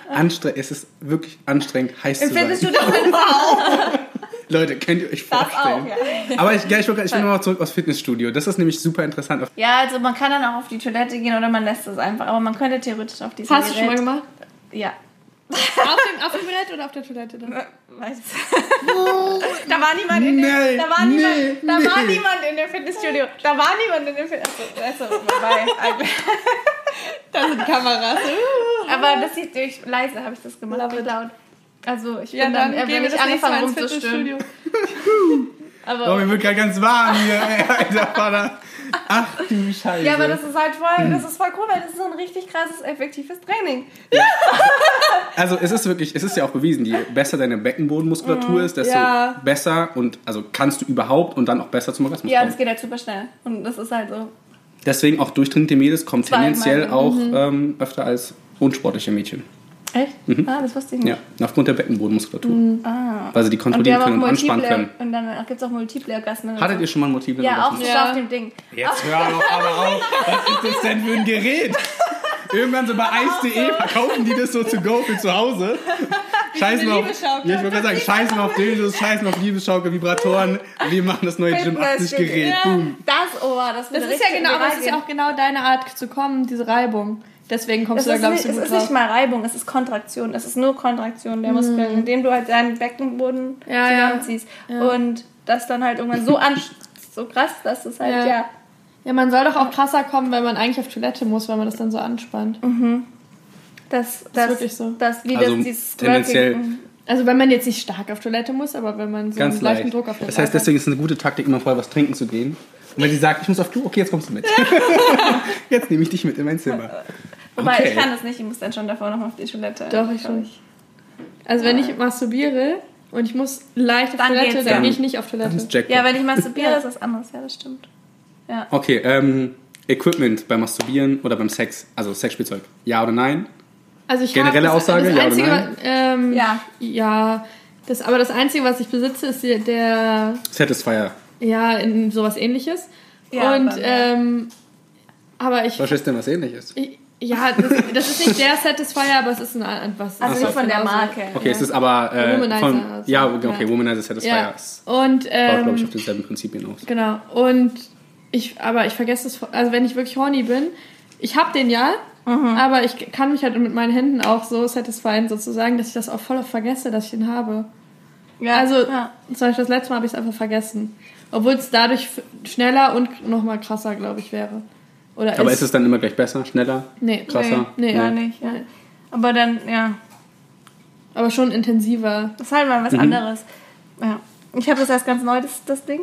Anstre es ist wirklich anstrengend, heiß Im zu sein. Fitnessstudio Leute, könnt ihr euch das vorstellen? auch, ja. Aber ich, ja, ich, will, ich will nochmal zurück aufs Fitnessstudio. Das ist nämlich super interessant. Ja, also man kann dann auch auf die Toilette gehen oder man lässt es einfach. Aber man könnte theoretisch auf diese Hast du schon mal Gerät- gemacht? Ja. Auf dem, auf dem Brett oder auf der Toilette dann? Weiß. da war niemand in dem, Nee, da war nee, niemand, da war nee. niemand in dem Fitnessstudio. Da war niemand in dem Fitnessstudio. Also, also. Da sind Kameras. Aber das sieht durch leise, habe ich das gemacht. Love laut. Also ich Ja, bin dann dann, äh, gehen wenn wir ich das nächste Mal angefangen. Fitnessstudio. Aber Oh, mir wird gerade ganz warm hier, ey, alter Vater. Ach du Scheiße. Ja, aber das ist halt voll, das ist voll cool, weil das ist so ein richtig krasses, effektives Training. Also es ist wirklich, es ist ja auch bewiesen, je besser deine Beckenbodenmuskulatur ist, desto Ja. besser und also kannst du überhaupt und dann auch besser zum Orgasmus Ja, kommen. das geht halt super schnell. Und das ist halt so. Deswegen auch durchtrainierte Mädels kommen tendenziell auch ähm, öfter als unsportliche Mädchen. Echt? Ah, das wusste ich nicht. Ja, aufgrund der Beckenbodenmuskulatur. Ah. Weil sie die Und kontrollieren haben können auch und anspannen multiple, können. und dann gibt es auch multiple Orgasmen. und Hattet so. ihr schon mal Multiple Ja, auch Orgasmen? so Ja. auf dem Ding. Jetzt hör doch aber auf. Was ist das denn für ein Gerät? Irgendwann so bei Eis.de verkaufen die das so to go für zu Hause. Scheißen auf, ja, ich wollte gerade sagen, scheißen auf Dildos, scheißen auf Liebesschaukel, Vibratoren. Wir machen das neue Gym 80 Gerät. Ja. Boom. Das, oh, das, Das ist ja genau, aber es ist ja auch genau deine Art zu kommen, diese Reibung. Deswegen kommst Es du da, ist, glaube ich, nicht, so es ist nicht drauf. mal Reibung, es ist Kontraktion. Es ist nur Kontraktion der Muskeln, indem du halt deinen Beckenboden Ja, ja. zusammenziehst. Und das dann halt irgendwann so an so krass, dass es halt, Ja. ja. Ja, man soll doch auch krasser kommen, wenn man eigentlich auf Toilette muss, wenn man das dann so anspannt. das, das, wirklich so. das wie Also das, dieses tendenziell- Squirting- Also wenn man jetzt nicht stark auf Toilette muss, aber wenn man so Ganz einen leichten leicht. Druck auf der Das heißt, deswegen ist es eine gute Taktik, immer vorher was trinken zu gehen. Und wenn sie sagt, ich muss auf Klo, okay, jetzt kommst du mit. jetzt nehme ich dich mit in mein Zimmer. Wobei, Okay. ich kann das nicht, ich muss dann schon davor noch auf die Toilette. Doch, ich schon. Also wenn ich masturbiere und ich muss leicht auf Dann Toilette, dann ja. gehe ich nicht auf Toilette. Ja, wenn ich masturbiere, ist das anders, ja, das stimmt. Okay, ähm, Equipment beim Masturbieren oder beim Sex, also Sexspielzeug. Ja oder nein? Also ich Generelle das, Aussage, das ja oder Einzige, nein? Ähm, Ja. Ja, das, aber das Einzige, was ich besitze, ist der, der Satisfier. ja, in sowas ähnliches. Ja, und, aber- ähm, aber ich, Was ist denn was ähnliches? ich ja, das, das ist nicht der Satisfier, aber es ist ein, ein was. Also nicht von der genauso. Marke. Okay, es ist aber äh, Womanizer von, also, ja, okay, ja. Womanizer Satisfier. Ja, und, baut, glaube ich, ähm, auf denselben Prinzip hinaus. genau, und ich, aber ich vergesse es, also wenn ich wirklich horny bin, ich hab den ja, Mhm. aber ich kann mich halt mit meinen Händen auch so satisfyen sozusagen, dass ich das auch voll oft vergesse, dass ich den habe. Ja, Also, ja. zum Beispiel das letzte Mal habe ich es einfach vergessen. Obwohl es dadurch schneller und nochmal krasser, glaube ich, wäre. Oder Aber ist es dann immer gleich besser, schneller? Nee, krasser? Nee, Nee, gar nee. nicht. Ja. Aber dann, ja, aber schon intensiver. das ist halt mal Mhm. was anderes. Ja. Ich habe das erst ganz neu, das, das Ding.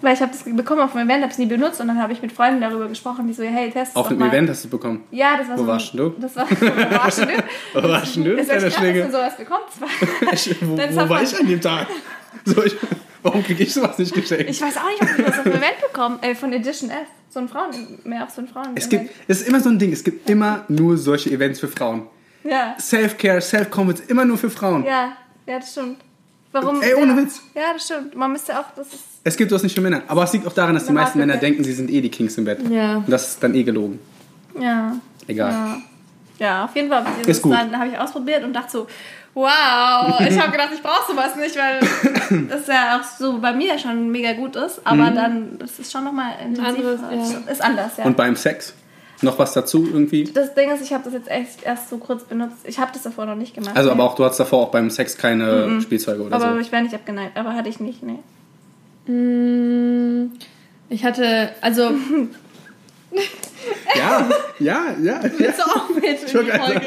Weil ich habe das bekommen auf dem Event, habe es nie benutzt und dann habe ich mit Freunden darüber gesprochen, die so, hey, test Auf dem. Event hast du es bekommen. Ja, das war Wo so. warst denn du? Das war, wo warst du? Wo warst du? Das ist echt krass, dass du sowas bekommst. wo wo war man- ich an dem Tag? So, ich, warum kriege ich sowas nicht geschenkt? Ich weiß auch nicht, ob ich das auf dem Event bekommen äh, von Edition F. So ein Frauen, mehr auf so ein Frauen. Es gibt, es ist immer so ein Ding, es gibt immer nur solche Events für Frauen. Ja. Self-Care, Self-Confidence, immer nur für Frauen. Ja, ja, das stimmt. Warum? Ey, ohne ja. Witz. Ja, das stimmt. Man müsste auch, das ist. Es gibt sowas nicht für Männer. Aber es liegt auch daran, dass die meisten Männer denken, sie sind eh die Kings im Bett. Ja. Und das ist dann eh gelogen. Ja. Egal. Ja. Ja, auf jeden Fall. Ist gut. Dann habe ich ausprobiert und dachte so, wow, ich habe gedacht, ich brauche sowas nicht, weil das ja auch so bei mir schon mega gut ist. Aber dann, das ist schon nochmal intensiv. anderes, ja. Ist anders, ja. Und beim Sex? Noch was dazu irgendwie? das Ding ist, ich habe das jetzt echt erst so kurz benutzt. Ich habe das davor noch nicht gemacht. Also, nee. aber auch du hattest davor auch beim Sex keine Spielzeuge oder Aber so. ich wäre nicht abgeneigt, aber hatte ich nicht, nee. Mm, Ich hatte, also, Ja, ja, ja. ja. so auch mit in die. Folge.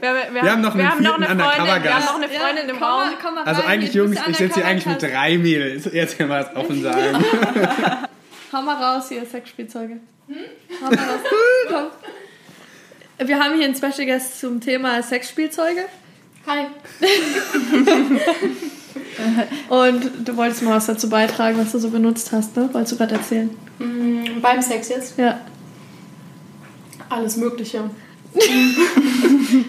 Wir, Wir haben noch einen wir haben noch eine Freundin, wir haben noch eine Freundin im komm Raum. Komm mal Also rein, eigentlich, du Jungs, ich sitze hier eigentlich mit drei Mädels. Jetzt können wir es offen sagen. Hau mal raus hier, Sexspielzeuge. Hau mal raus. Komm. Wir haben hier einen Special Guest zum Thema Sexspielzeuge. Hi. Und du wolltest mal was dazu beitragen, was du so benutzt hast, ne? Wolltest du gerade erzählen? Mm, beim Sex jetzt? Ja. Alles Mögliche.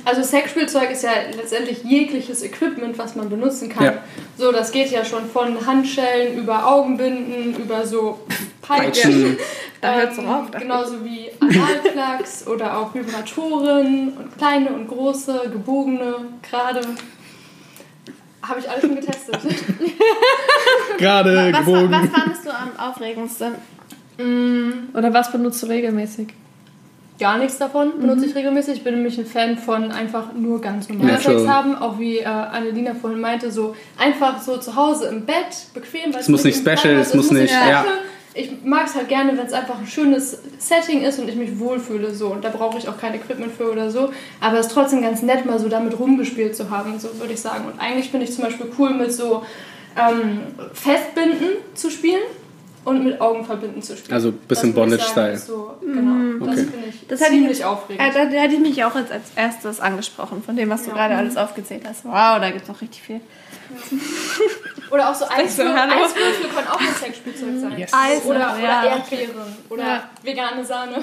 also Sexspielzeug ist ja letztendlich jegliches Equipment, was man benutzen kann. Ja. So, das geht ja schon von Handschellen über Augenbinden, über so Peitschen. Da hört's ähm, auf, genauso wie Analplugs oder auch Vibratoren und kleine und große, gebogene, gerade. Habe ich alles schon getestet. Gerade Was, gebogen. was fandest du am aufregendsten? mm, Oder was benutzt du regelmäßig? Gar nichts davon benutze ich regelmäßig. Ich bin nämlich ein Fan von einfach nur ganz normal Natural. Sex haben. Auch wie äh, Annelina vorhin meinte, so einfach so zu Hause im Bett, bequem. Es muss nicht special, es muss nicht- ja. special. Ich mag es halt gerne, wenn es einfach ein schönes Setting ist und ich mich wohlfühle. So. Und da brauche ich auch kein Equipment für oder so. Aber es ist trotzdem ganz nett, mal so damit rumgespielt zu haben, so würde ich sagen. Und eigentlich finde ich zum Beispiel cool, mit so ähm, Festbinden zu spielen und mit Augen verbinden zu spielen. Also ein bisschen Das Bondage-Style. So, genau, das Okay. finde ich Das hätte ich- ziemlich aufregend. Äh, da, da hätte ich mich auch als, als erstes angesprochen, von dem, was du gerade alles aufgezählt hast. Wow, da gibt es noch richtig viel. Oder auch so so, Eiswürfel. können auch ein Sexspielzeug sein. Yes. Eiswürfel, Oder, oder ja. Erdbeeren. Oder Ja. vegane Sahne.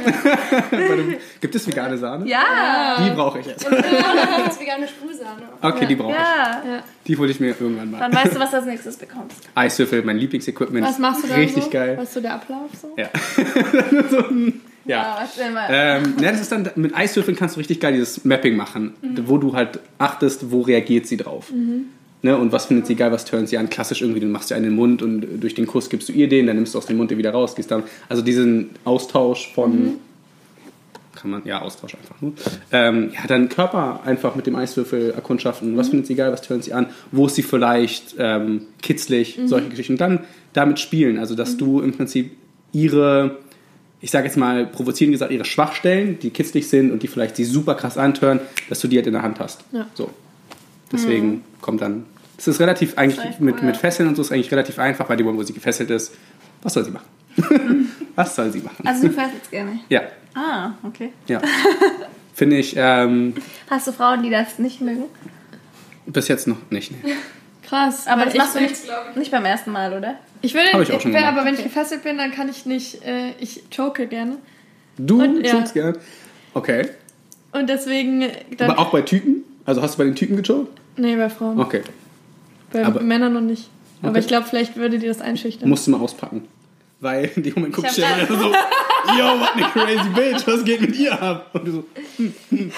Gibt es vegane Sahne? Ja! Die brauche ich jetzt. Und vegane, gibt's vegane Sprühsahne. Okay, die brauche ich. Ja! Die hole ich mir irgendwann mal. Dann weißt du, was du als nächstes bekommst. Eiswürfel, mein Lieblingsequipment. Was machst du da Richtig so? geil. Was ist so der Ablauf so? Ja. ja. erzähl mal. Ähm, ne, das ist dann, mit Eiswürfeln kannst du richtig geil dieses Mapping machen, wo du halt achtest, wo reagiert sie drauf. Ne, und was findet sie geil, was turnt sie an? Klassisch irgendwie, du machst dir einen in den Mund und durch den Kuss gibst du ihr den, dann nimmst du aus dem Mund den wieder raus, gehst dann. Also diesen Austausch von. Kann man, ja, Austausch einfach nur. Ähm, ja, dann Körper einfach mit dem Eiswürfel erkundschaften. Was findet sie geil, was turnt sie an? Wo ist sie vielleicht ähm, kitzlig? Solche Geschichten. Und dann damit spielen. Also, dass du im Prinzip ihre ich sage jetzt mal provozierend gesagt, ihre Schwachstellen, die kitzlig sind und die vielleicht sie super krass antören, dass du die halt in der Hand hast. Ja. So. Deswegen kommt dann. Es ist relativ eigentlich echt mit, cool, mit ja. Fesseln und so ist eigentlich relativ einfach, weil die wo sie gefesselt ist, was soll sie machen? was soll sie machen? Also du fährst jetzt gerne. ja, Ah, okay. ja. Finde ich ähm, Hast du Frauen, die das nicht mögen? bis jetzt noch nicht. Nee. Krass. Aber das ich, machst du nicht, nicht beim ersten Mal, oder? Ich will, Hab ich auch schon wenn, gemacht. aber wenn ich gefesselt bin, dann kann ich nicht, äh, ich choke gerne. Du Und, ja. chokst gern? Okay. Und deswegen, dann, Aber auch bei Typen? Also hast du bei den Typen gechoked? nee, bei Frauen. Okay. Bei aber- Männern noch nicht. Aber Okay. ich glaube, vielleicht würde dir das einschüchtern. Musst du mal auspacken. Weil in dem Moment guckst du hab ja so, yo, what a crazy bitch, was geht mit ihr ab? Und du so, hm, hm, hm,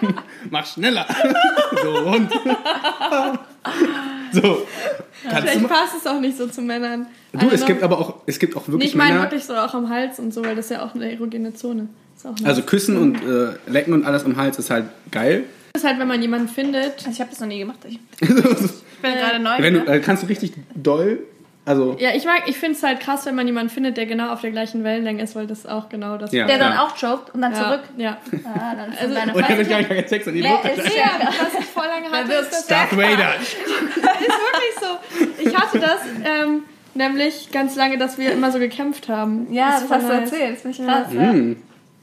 hm. mach schneller. So, und. So. Kannst vielleicht passt es auch nicht so zu Männern. Du, es know. gibt aber auch, es gibt auch Nee, wirklich ich meine wirklich so auch am Hals und so, weil das ist ja auch eine erogene Zone. Ist auch also Küssen und äh, Lecken und alles am Hals ist halt geil. Das ist halt, wenn man jemanden findet. Also ich habe das noch nie gemacht. Ich, ich bin gerade neu. Wenn du, ne? äh, kannst du richtig doll, also, Ja, ich mag, ich finde es halt krass, wenn man jemanden findet, der genau auf der gleichen Wellenlänge ist, weil das ist auch genau das. Ja. Der dann ja. auch choked und dann ja, zurück. Ja. Ah, dann ist Also- deine und dann wird gar nicht kein Sex an die Mutter. ist Ja, was ich voll lange hatte, ist das Darth Vader. ist wirklich so. Ich hatte das ähm, nämlich ganz lange, dass wir immer so gekämpft haben. Ja, Ist das voll hast du erzählt. Das finde ich krass. Ja.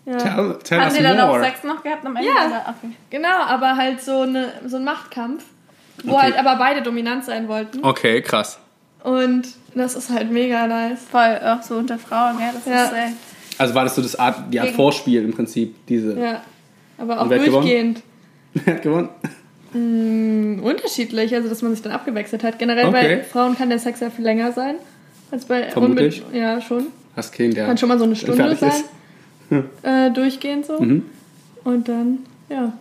Ja. Tell, tell Haben us sie dann auch more. Sex noch gehabt am Ende? Ja. Okay. Genau, aber halt so, eine, so ein Machtkampf, wo Okay. halt aber beide dominant sein wollten. Okay, krass. Und das ist halt mega nice. Voll, auch so unter Frauen, ja, das Ja. ist äh, Also war das so das Art, die Art Gegen- Vorspiel im Prinzip, diese. Ja. Aber auch Und wer hat gewonnen? durchgehend. Wer hat gewonnen? Mm, unterschiedlich, also dass man sich dann abgewechselt hat. Generell Okay. bei Frauen kann der Sex ja viel länger sein. Als bei Vermutlich. und mit- Ja, schon. Hast keinen, der Kann schon mal so eine Stunde sein. ist. Äh, durchgehend so. Mhm. Und dann, ja,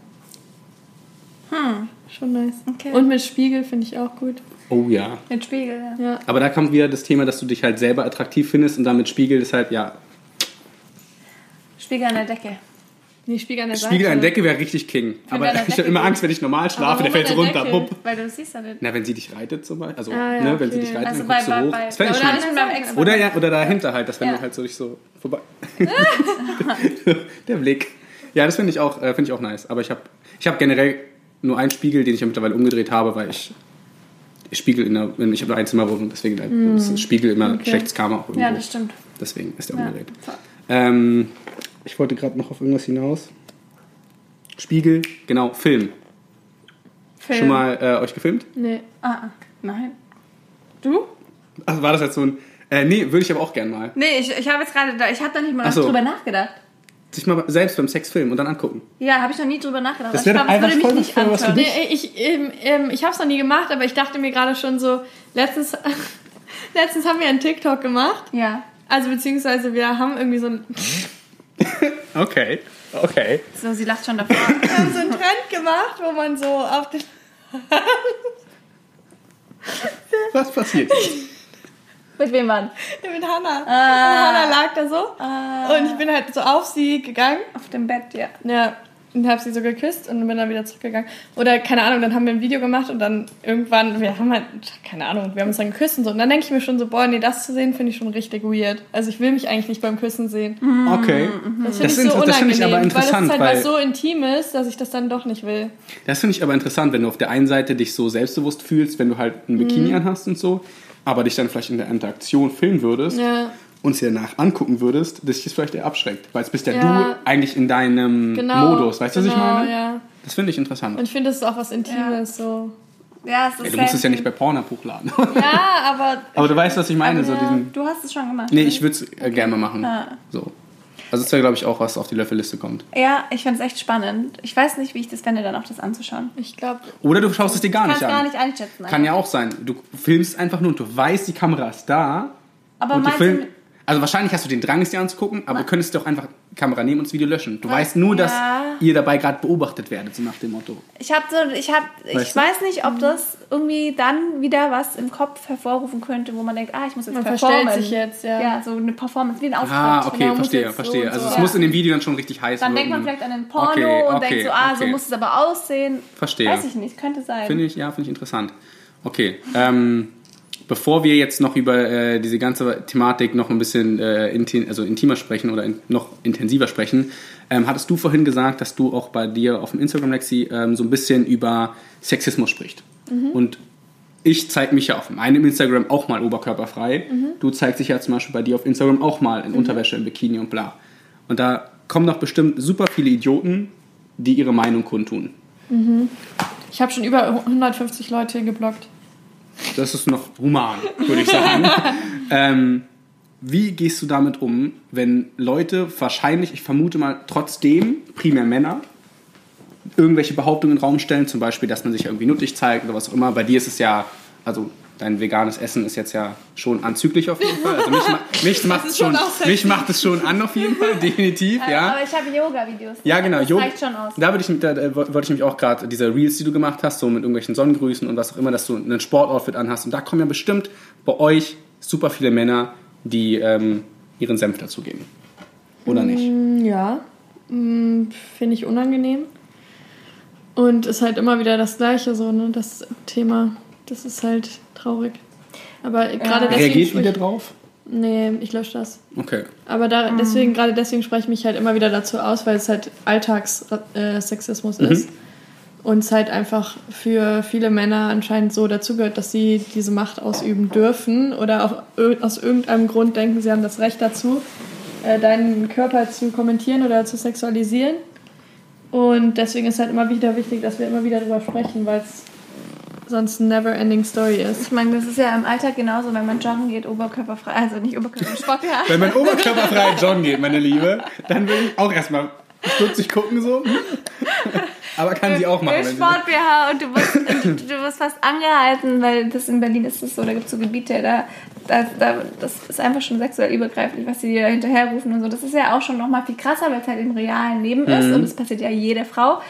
Hm, schon nice. Okay. Und mit Spiegel finde ich auch gut. Oh ja. mit Spiegel, ja. Ja. Aber da kommt wieder das Thema, dass du dich halt selber attraktiv findest und damit Spiegel ist halt, ja, Spiegel an der Decke. Nee, Spiegel an der Spiegel Seite. an Decke wäre richtig King. Aber an der ich habe immer. Angst, wenn ich normal schlafe, der fällt so der runter. Decke? Bupp. Weil du siehst ja nicht. Na, wenn sie dich reitet zum Beispiel. Also, Ah, ja, ne, wenn sie okay. dich reitet, Also dann bei, guckst du bei, hoch. bei, Das fände ich oder schön. Oder, ja, oder dahinter halt, dass wenn Ja. du halt so dich so vorbei. Der Blick. Ja, das finde ich auch, äh, finde ich auch nice. Aber ich habe, ich habe generell nur einen Spiegel, den ich ja mittlerweile umgedreht habe, weil ich, ich Spiegel in der, ich habe nur ein Zimmerwohnung, deswegen halt, ist Spiegel immer Okay. schlechtes Karma auch irgendwo. Ja, das stimmt. Deswegen ist der umgedreht. Ähm, ich wollte gerade noch auf irgendwas hinaus. Spiegel, genau, Film. Film. Schon mal äh, euch gefilmt? Nee. Ah, ah, nein. Du? Also war das jetzt so ein. Äh, nee, würde ich aber auch gern mal. Nee, ich, ich habe jetzt gerade da, ich habe da nicht mal so. drüber nachgedacht. Sich mal selbst beim Sex filmen und dann angucken. Ja, habe ich noch nie drüber nachgedacht. Das Ich wäre glaub, doch einfach würde voll mich was nicht was für dich. Nee, ich, ähm, ähm, ich habe es noch nie gemacht, aber ich dachte mir gerade schon so, letztens, letztens haben wir einen TikTok gemacht. Ja. Also beziehungsweise wir haben irgendwie so ein, Okay, okay. So, sie lacht schon davor. wir haben so einen Trend gemacht, wo man so auf den Was passiert? Mit wem waren? mit Hannah. Ah. Und Hannah lag da so. Und ich bin halt so auf sie gegangen. Auf dem Bett, ja. Ja. Und habe sie so geküsst und bin dann wieder zurückgegangen. Oder keine Ahnung, dann haben wir ein Video gemacht und dann irgendwann, wir haben halt, keine Ahnung, wir haben uns dann geküsst und so. Und dann denke ich mir schon so, boah, nee, das zu sehen finde ich schon richtig weird. Also ich will mich eigentlich nicht beim Küssen sehen. Okay. Das Das finde ich so ist- das unangenehm, finde ich aber weil das interessant, ist halt weil- was so Intimes, dass ich das dann doch nicht will. Das finde ich aber interessant, wenn du auf der einen Seite dich so selbstbewusst fühlst, wenn du halt ein Bikini anhast und so, aber dich dann vielleicht in der Interaktion filmen würdest Ja. Und es dir danach angucken würdest, dass dich das vielleicht eher abschreckt. Weil es bist ja, Ja. du eigentlich in deinem Genau. Modus. Weißt du, was ich genau, meine? Ja. Das finde ich interessant. Und ich finde, das ist auch was Intimes, so. Ja, es ist Ey, du musst es ja nicht bei Pornhub hochladen. Ja, aber aber du weißt, was ich meine. So ja, diesen, du hast es schon gemacht. nee, ne? ich würde es äh, gerne mal machen. So. Also das wäre, glaube ich, auch was auf die Löffelliste kommt. Ja, ich finde es echt spannend. Ich weiß nicht, wie ich das fände, dann auch das anzuschauen. ich glaube, Oder du schaust es dir gar Ich kann nicht es an. gar nicht einschätzen. Kann ja auch sein. Du filmst einfach nur und du weißt, die Kamera ist da. Aber und du meinst du, also wahrscheinlich hast du den Drang, es dir anzugucken, aber du könntest doch einfach die Kamera nehmen und das Video löschen. Du weißt nur, dass Ja. ihr dabei gerade beobachtet werdet, so nach dem Motto. ich habe so, ich habe, ich du? weiß nicht, ob das irgendwie dann wieder was im Kopf hervorrufen könnte, wo man denkt, ah, ich muss jetzt man performen. verstellt sich jetzt, ja. Ja, so eine Performance, wie ein Auftritt. Ah, okay, genau, verstehe, so verstehe. und also so. es Ja. muss in dem Video dann schon richtig heiß Dann denkt man vielleicht an einen Porno Okay, und okay, denkt so, ah, so okay. muss es aber aussehen. Verstehe. Weiß ich nicht, könnte sein. Finde ich, ja, finde ich interessant. Okay, ähm, bevor wir jetzt noch über äh, diese ganze Thematik noch ein bisschen äh, inti also intimer sprechen oder in, noch intensiver sprechen, ähm, hattest du vorhin gesagt, dass du auch bei dir auf dem Instagram, Lexi, ähm, so ein bisschen über Sexismus sprichst. Und ich zeige mich ja auf meinem Instagram auch mal oberkörperfrei. Du zeigst dich ja zum Beispiel bei dir auf Instagram auch mal in Unterwäsche, im Bikini und bla. Und da kommen doch bestimmt super viele Idioten, die ihre Meinung kundtun. ich habe schon über 150 Leute geblockt. Das ist noch human, würde ich sagen. ähm, wie gehst du damit um, wenn Leute wahrscheinlich, ich vermute mal trotzdem, primär Männer, irgendwelche Behauptungen in den Raum stellen, zum Beispiel, dass man sich irgendwie nuttig zeigt oder was auch immer. Bei dir ist es ja, also dein veganes Essen ist jetzt ja schon anzüglich auf jeden Fall. Also mich, mich macht es schon schon, mich macht es schon an auf jeden Fall, definitiv, ja. Aber ich habe Yoga-Videos. Ja, genau. Das reicht schon aus. Da würde ich, da, äh, wollte ich mich auch gerade, diese Reels, die du gemacht hast, so mit irgendwelchen Sonnengrüßen und was auch immer, dass du einen Sportoutfit anhast. Und da kommen ja bestimmt bei euch super viele Männer, die ähm, ihren Senf dazugeben. Oder nicht? Mm, Ja, mm, finde ich unangenehm. Und ist halt immer wieder das Gleiche, so, ne? Das Thema. Das ist halt traurig. Aber gerade deswegen. Reagiert sprich- drauf? Nee, ich lösche das. Okay. Aber da, deswegen, gerade deswegen spreche ich mich halt immer wieder dazu aus, weil es halt Alltagssexismus ist. Und es halt einfach für viele Männer anscheinend so dazugehört, dass sie diese Macht ausüben dürfen oder auch aus irgendeinem Grund denken, sie haben das Recht dazu, äh, deinen Körper zu kommentieren oder zu sexualisieren. Und deswegen ist halt immer wieder wichtig, dass wir immer wieder darüber sprechen, weil es sonst eine never-ending Story ist. Ich meine, das ist ja im Alltag genauso, wenn man joggen geht, oberkörperfrei, also nicht Oberkörpersport, ja. Wenn man oberkörperfrei joggen geht, meine Liebe, dann würde ich auch erstmal stutzig gucken so. Aber kann sie auch machen. Wenn sie Sport BH und du wirst, und du wirst fast angehalten, weil das in Berlin ist es so, da gibt es so Gebiete, da, da, da, das ist einfach schon sexuell übergreifend, was sie dir hinterherrufen und so. Das ist ja auch schon nochmal viel krasser, weil es halt im realen Leben ist und das passiert ja jede Frau.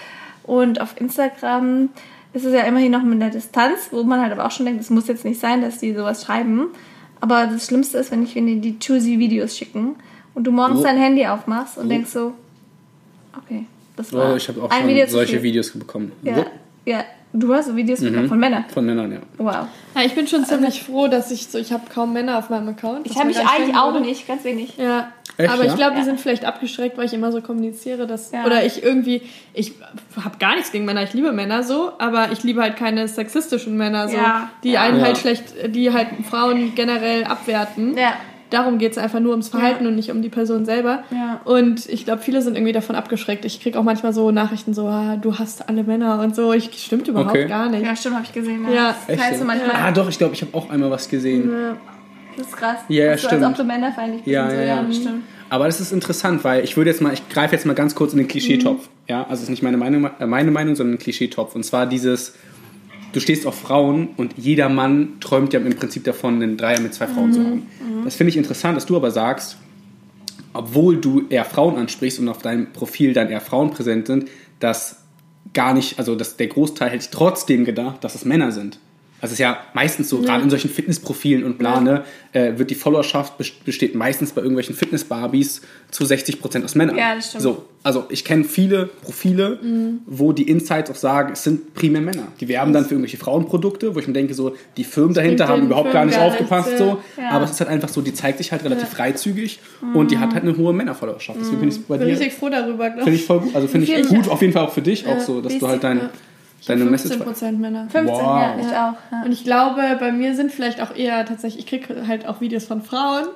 Und auf Instagram ist es ja immerhin noch mit einer Distanz, wo man halt aber auch schon denkt, es muss jetzt nicht sein, dass die sowas schreiben. Aber das Schlimmste ist, wenn ich wenn die, die choosy Videos schicken und du morgens Oh. dein Handy aufmachst und denkst so, okay, das war Oh, ich habe auch schon Video solche. Videos bekommen. Ja, ja. Du hast so Videos bekommen von Männern. Von Männern, ja. Wow. Ja, ich bin schon ziemlich froh, dass ich so, ich habe kaum Männer auf meinem Account. Ich habe mich eigentlich auch wurde. nicht, ganz wenig. Ja. Echt, aber ich glaube, die Ja. sind vielleicht abgeschreckt, weil ich immer so kommuniziere, dass Ja. oder ich irgendwie ich habe gar nichts gegen Männer, ich liebe Männer so, aber ich liebe halt keine sexistischen Männer so, Ja. die Ja. einen Ja. halt schlecht, die halt Frauen generell abwerten. Ja. Darum geht es einfach nur ums Verhalten und nicht um die Person selber. Ja. Und ich glaube, viele sind irgendwie davon abgeschreckt. Ich kriege auch manchmal so Nachrichten so, ah, du hast alle Männer und so. Ich stimmt überhaupt Okay. gar nicht. Ja, stimmt, habe ich gesehen. Ja. Das teilst du manchmal. Ah, doch, ich glaube, ich habe auch einmal was gesehen. Ja. Das ist krass. Ja, ja, so, stimmt. Als ob du männerfeindlich bist. Ja, so. ja, ja. das stimmt. Aber das ist interessant, weil ich würde jetzt mal, ich greife jetzt mal ganz kurz in den Klischeetopf. Ja, also es ist nicht meine Meinung, äh, meine Meinung, sondern ein Klischeetopf. Und zwar dieses, du stehst auf Frauen und jeder Mann träumt ja im Prinzip davon, einen Dreier mit zwei Frauen zu haben. Das finde ich interessant, dass du aber sagst, obwohl du eher Frauen ansprichst und auf deinem Profil dann eher Frauen präsent sind, dass gar nicht, also dass der Großteil hätte trotzdem gedacht, dass es Männer sind. Also es ist ja meistens so, gerade in solchen Fitnessprofilen und bla, ne, äh, wird die Followerschaft bes- besteht meistens bei irgendwelchen Fitness-Barbies zu 60% aus Männern. Ja, das stimmt. So, also ich kenne viele Profile, wo die Insights auch sagen, es sind primär Männer. Die werben dann für irgendwelche Frauenprodukte, wo ich mir denke, so, die Firmen dahinter haben überhaupt gar nicht gar aufgepasst. so. ja. Aber es ist halt einfach so, die zeigt sich halt relativ freizügig und die hat halt eine hohe Männerfollowerschaft. Deswegen bin ich bei Bin dir. richtig froh darüber, glaube Finde ich voll gut. Also finde ich gut, auf jeden Fall auch für dich, auch so, dass du halt dein, ja. deine Message. 15% Männer. 15, Wow. ja, ich auch. Ja. Und ich glaube, bei mir sind vielleicht auch eher tatsächlich, ich kriege halt auch Videos von Frauen.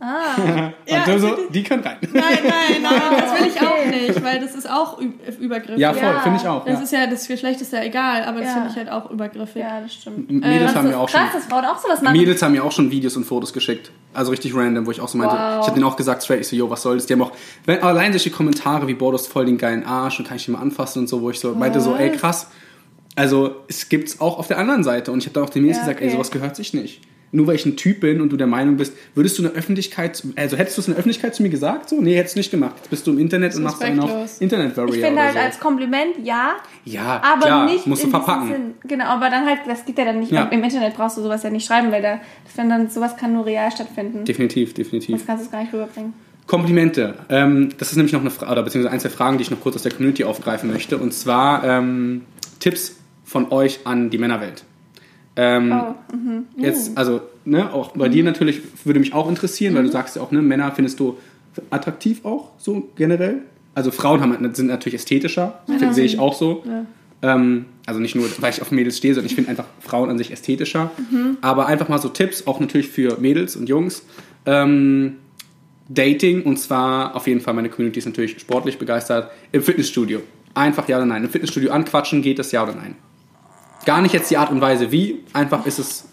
Ah, Ja, und du so, die können rein. Nein, nein, nein, das will ich auch nicht, weil das ist auch Ü- Übergriffig. Ja, voll, Ja. finde ich auch. Das Ja. ist ja, das Geschlecht ist ja egal, aber das Ja. finde ich halt auch übergriffig. ja, das stimmt. Mädels Das haben ja auch schon. krass, dass Frauen auch sowas machen. Mädels haben mir auch schon Videos und Fotos geschickt. Also richtig random, wo ich auch so meinte, Wow. ich habe denen auch gesagt, straight, ich so, yo, was soll das? Die haben auch, wenn, allein solche Kommentare wie, boah, du hast voll den geilen Arsch und kann ich den mal anfassen und so, wo ich so meinte, so, ey, krass. Also, es gibt's auch auf der anderen Seite. Und ich habe dann auch Mädels Ja, gesagt, ey, okay. sowas gehört sich nicht. Nur weil ich ein Typ bin und du der Meinung bist, würdest du in der Öffentlichkeit, also hättest du es in der Öffentlichkeit zu mir gesagt? So, nee, hättest du nicht gemacht. Jetzt bist du im Internet und machst einen auf internet warrior Ich finde halt so. als Kompliment ja, ja, aber klar, nicht musst du verpacken. Sinn. Genau, aber dann halt, das geht ja dann nicht. Ja. Im Internet brauchst du sowas ja nicht schreiben, weil da, das wenn dann sowas kann nur real stattfinden. Definitiv, definitiv. Das kannst du gar nicht rüberbringen. Komplimente. Ähm, das ist nämlich noch eine Frage, oder beziehungsweise ein, zwei Fragen, die ich noch kurz aus der Community aufgreifen möchte. Und zwar ähm, Tipps von euch an die Männerwelt. Ähm, Oh, mhm. Jetzt, also, ne, auch bei dir natürlich würde mich auch interessieren, Mhm. weil du sagst ja auch, ne, Männer findest du attraktiv auch, so generell. Also Frauen haben, sind natürlich ästhetischer, finde sehe ich auch so. Ähm, also nicht nur, weil ich auf Mädels stehe, sondern ich finde einfach Frauen an sich ästhetischer. Mhm. Aber einfach mal so Tipps, auch natürlich für Mädels und Jungs. Ähm, Dating und zwar auf jeden Fall, meine Community ist natürlich sportlich begeistert, im Fitnessstudio. Einfach ja oder nein. Im Fitnessstudio anquatschen, geht das ja oder nein? Gar nicht jetzt die Art und Weise wie, einfach ist es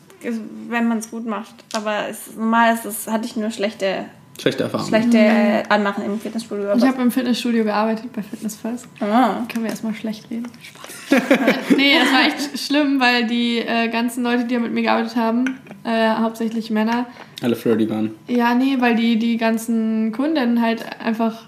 Wenn man es gut macht. Aber es, normal ist es, hatte ich nur schlechte, schlechte Erfahrung. schlechte äh, Anmachen im Fitnessstudio. Ich habe im Fitnessstudio gearbeitet, bei Fitness First. ah. Können wir erstmal schlecht reden? Spaß. nee, das war echt schlimm, weil die äh, ganzen Leute, die mit mir gearbeitet haben, äh, hauptsächlich Männer, Alle flirty waren. ja, nee, weil die, die ganzen Kunden halt einfach,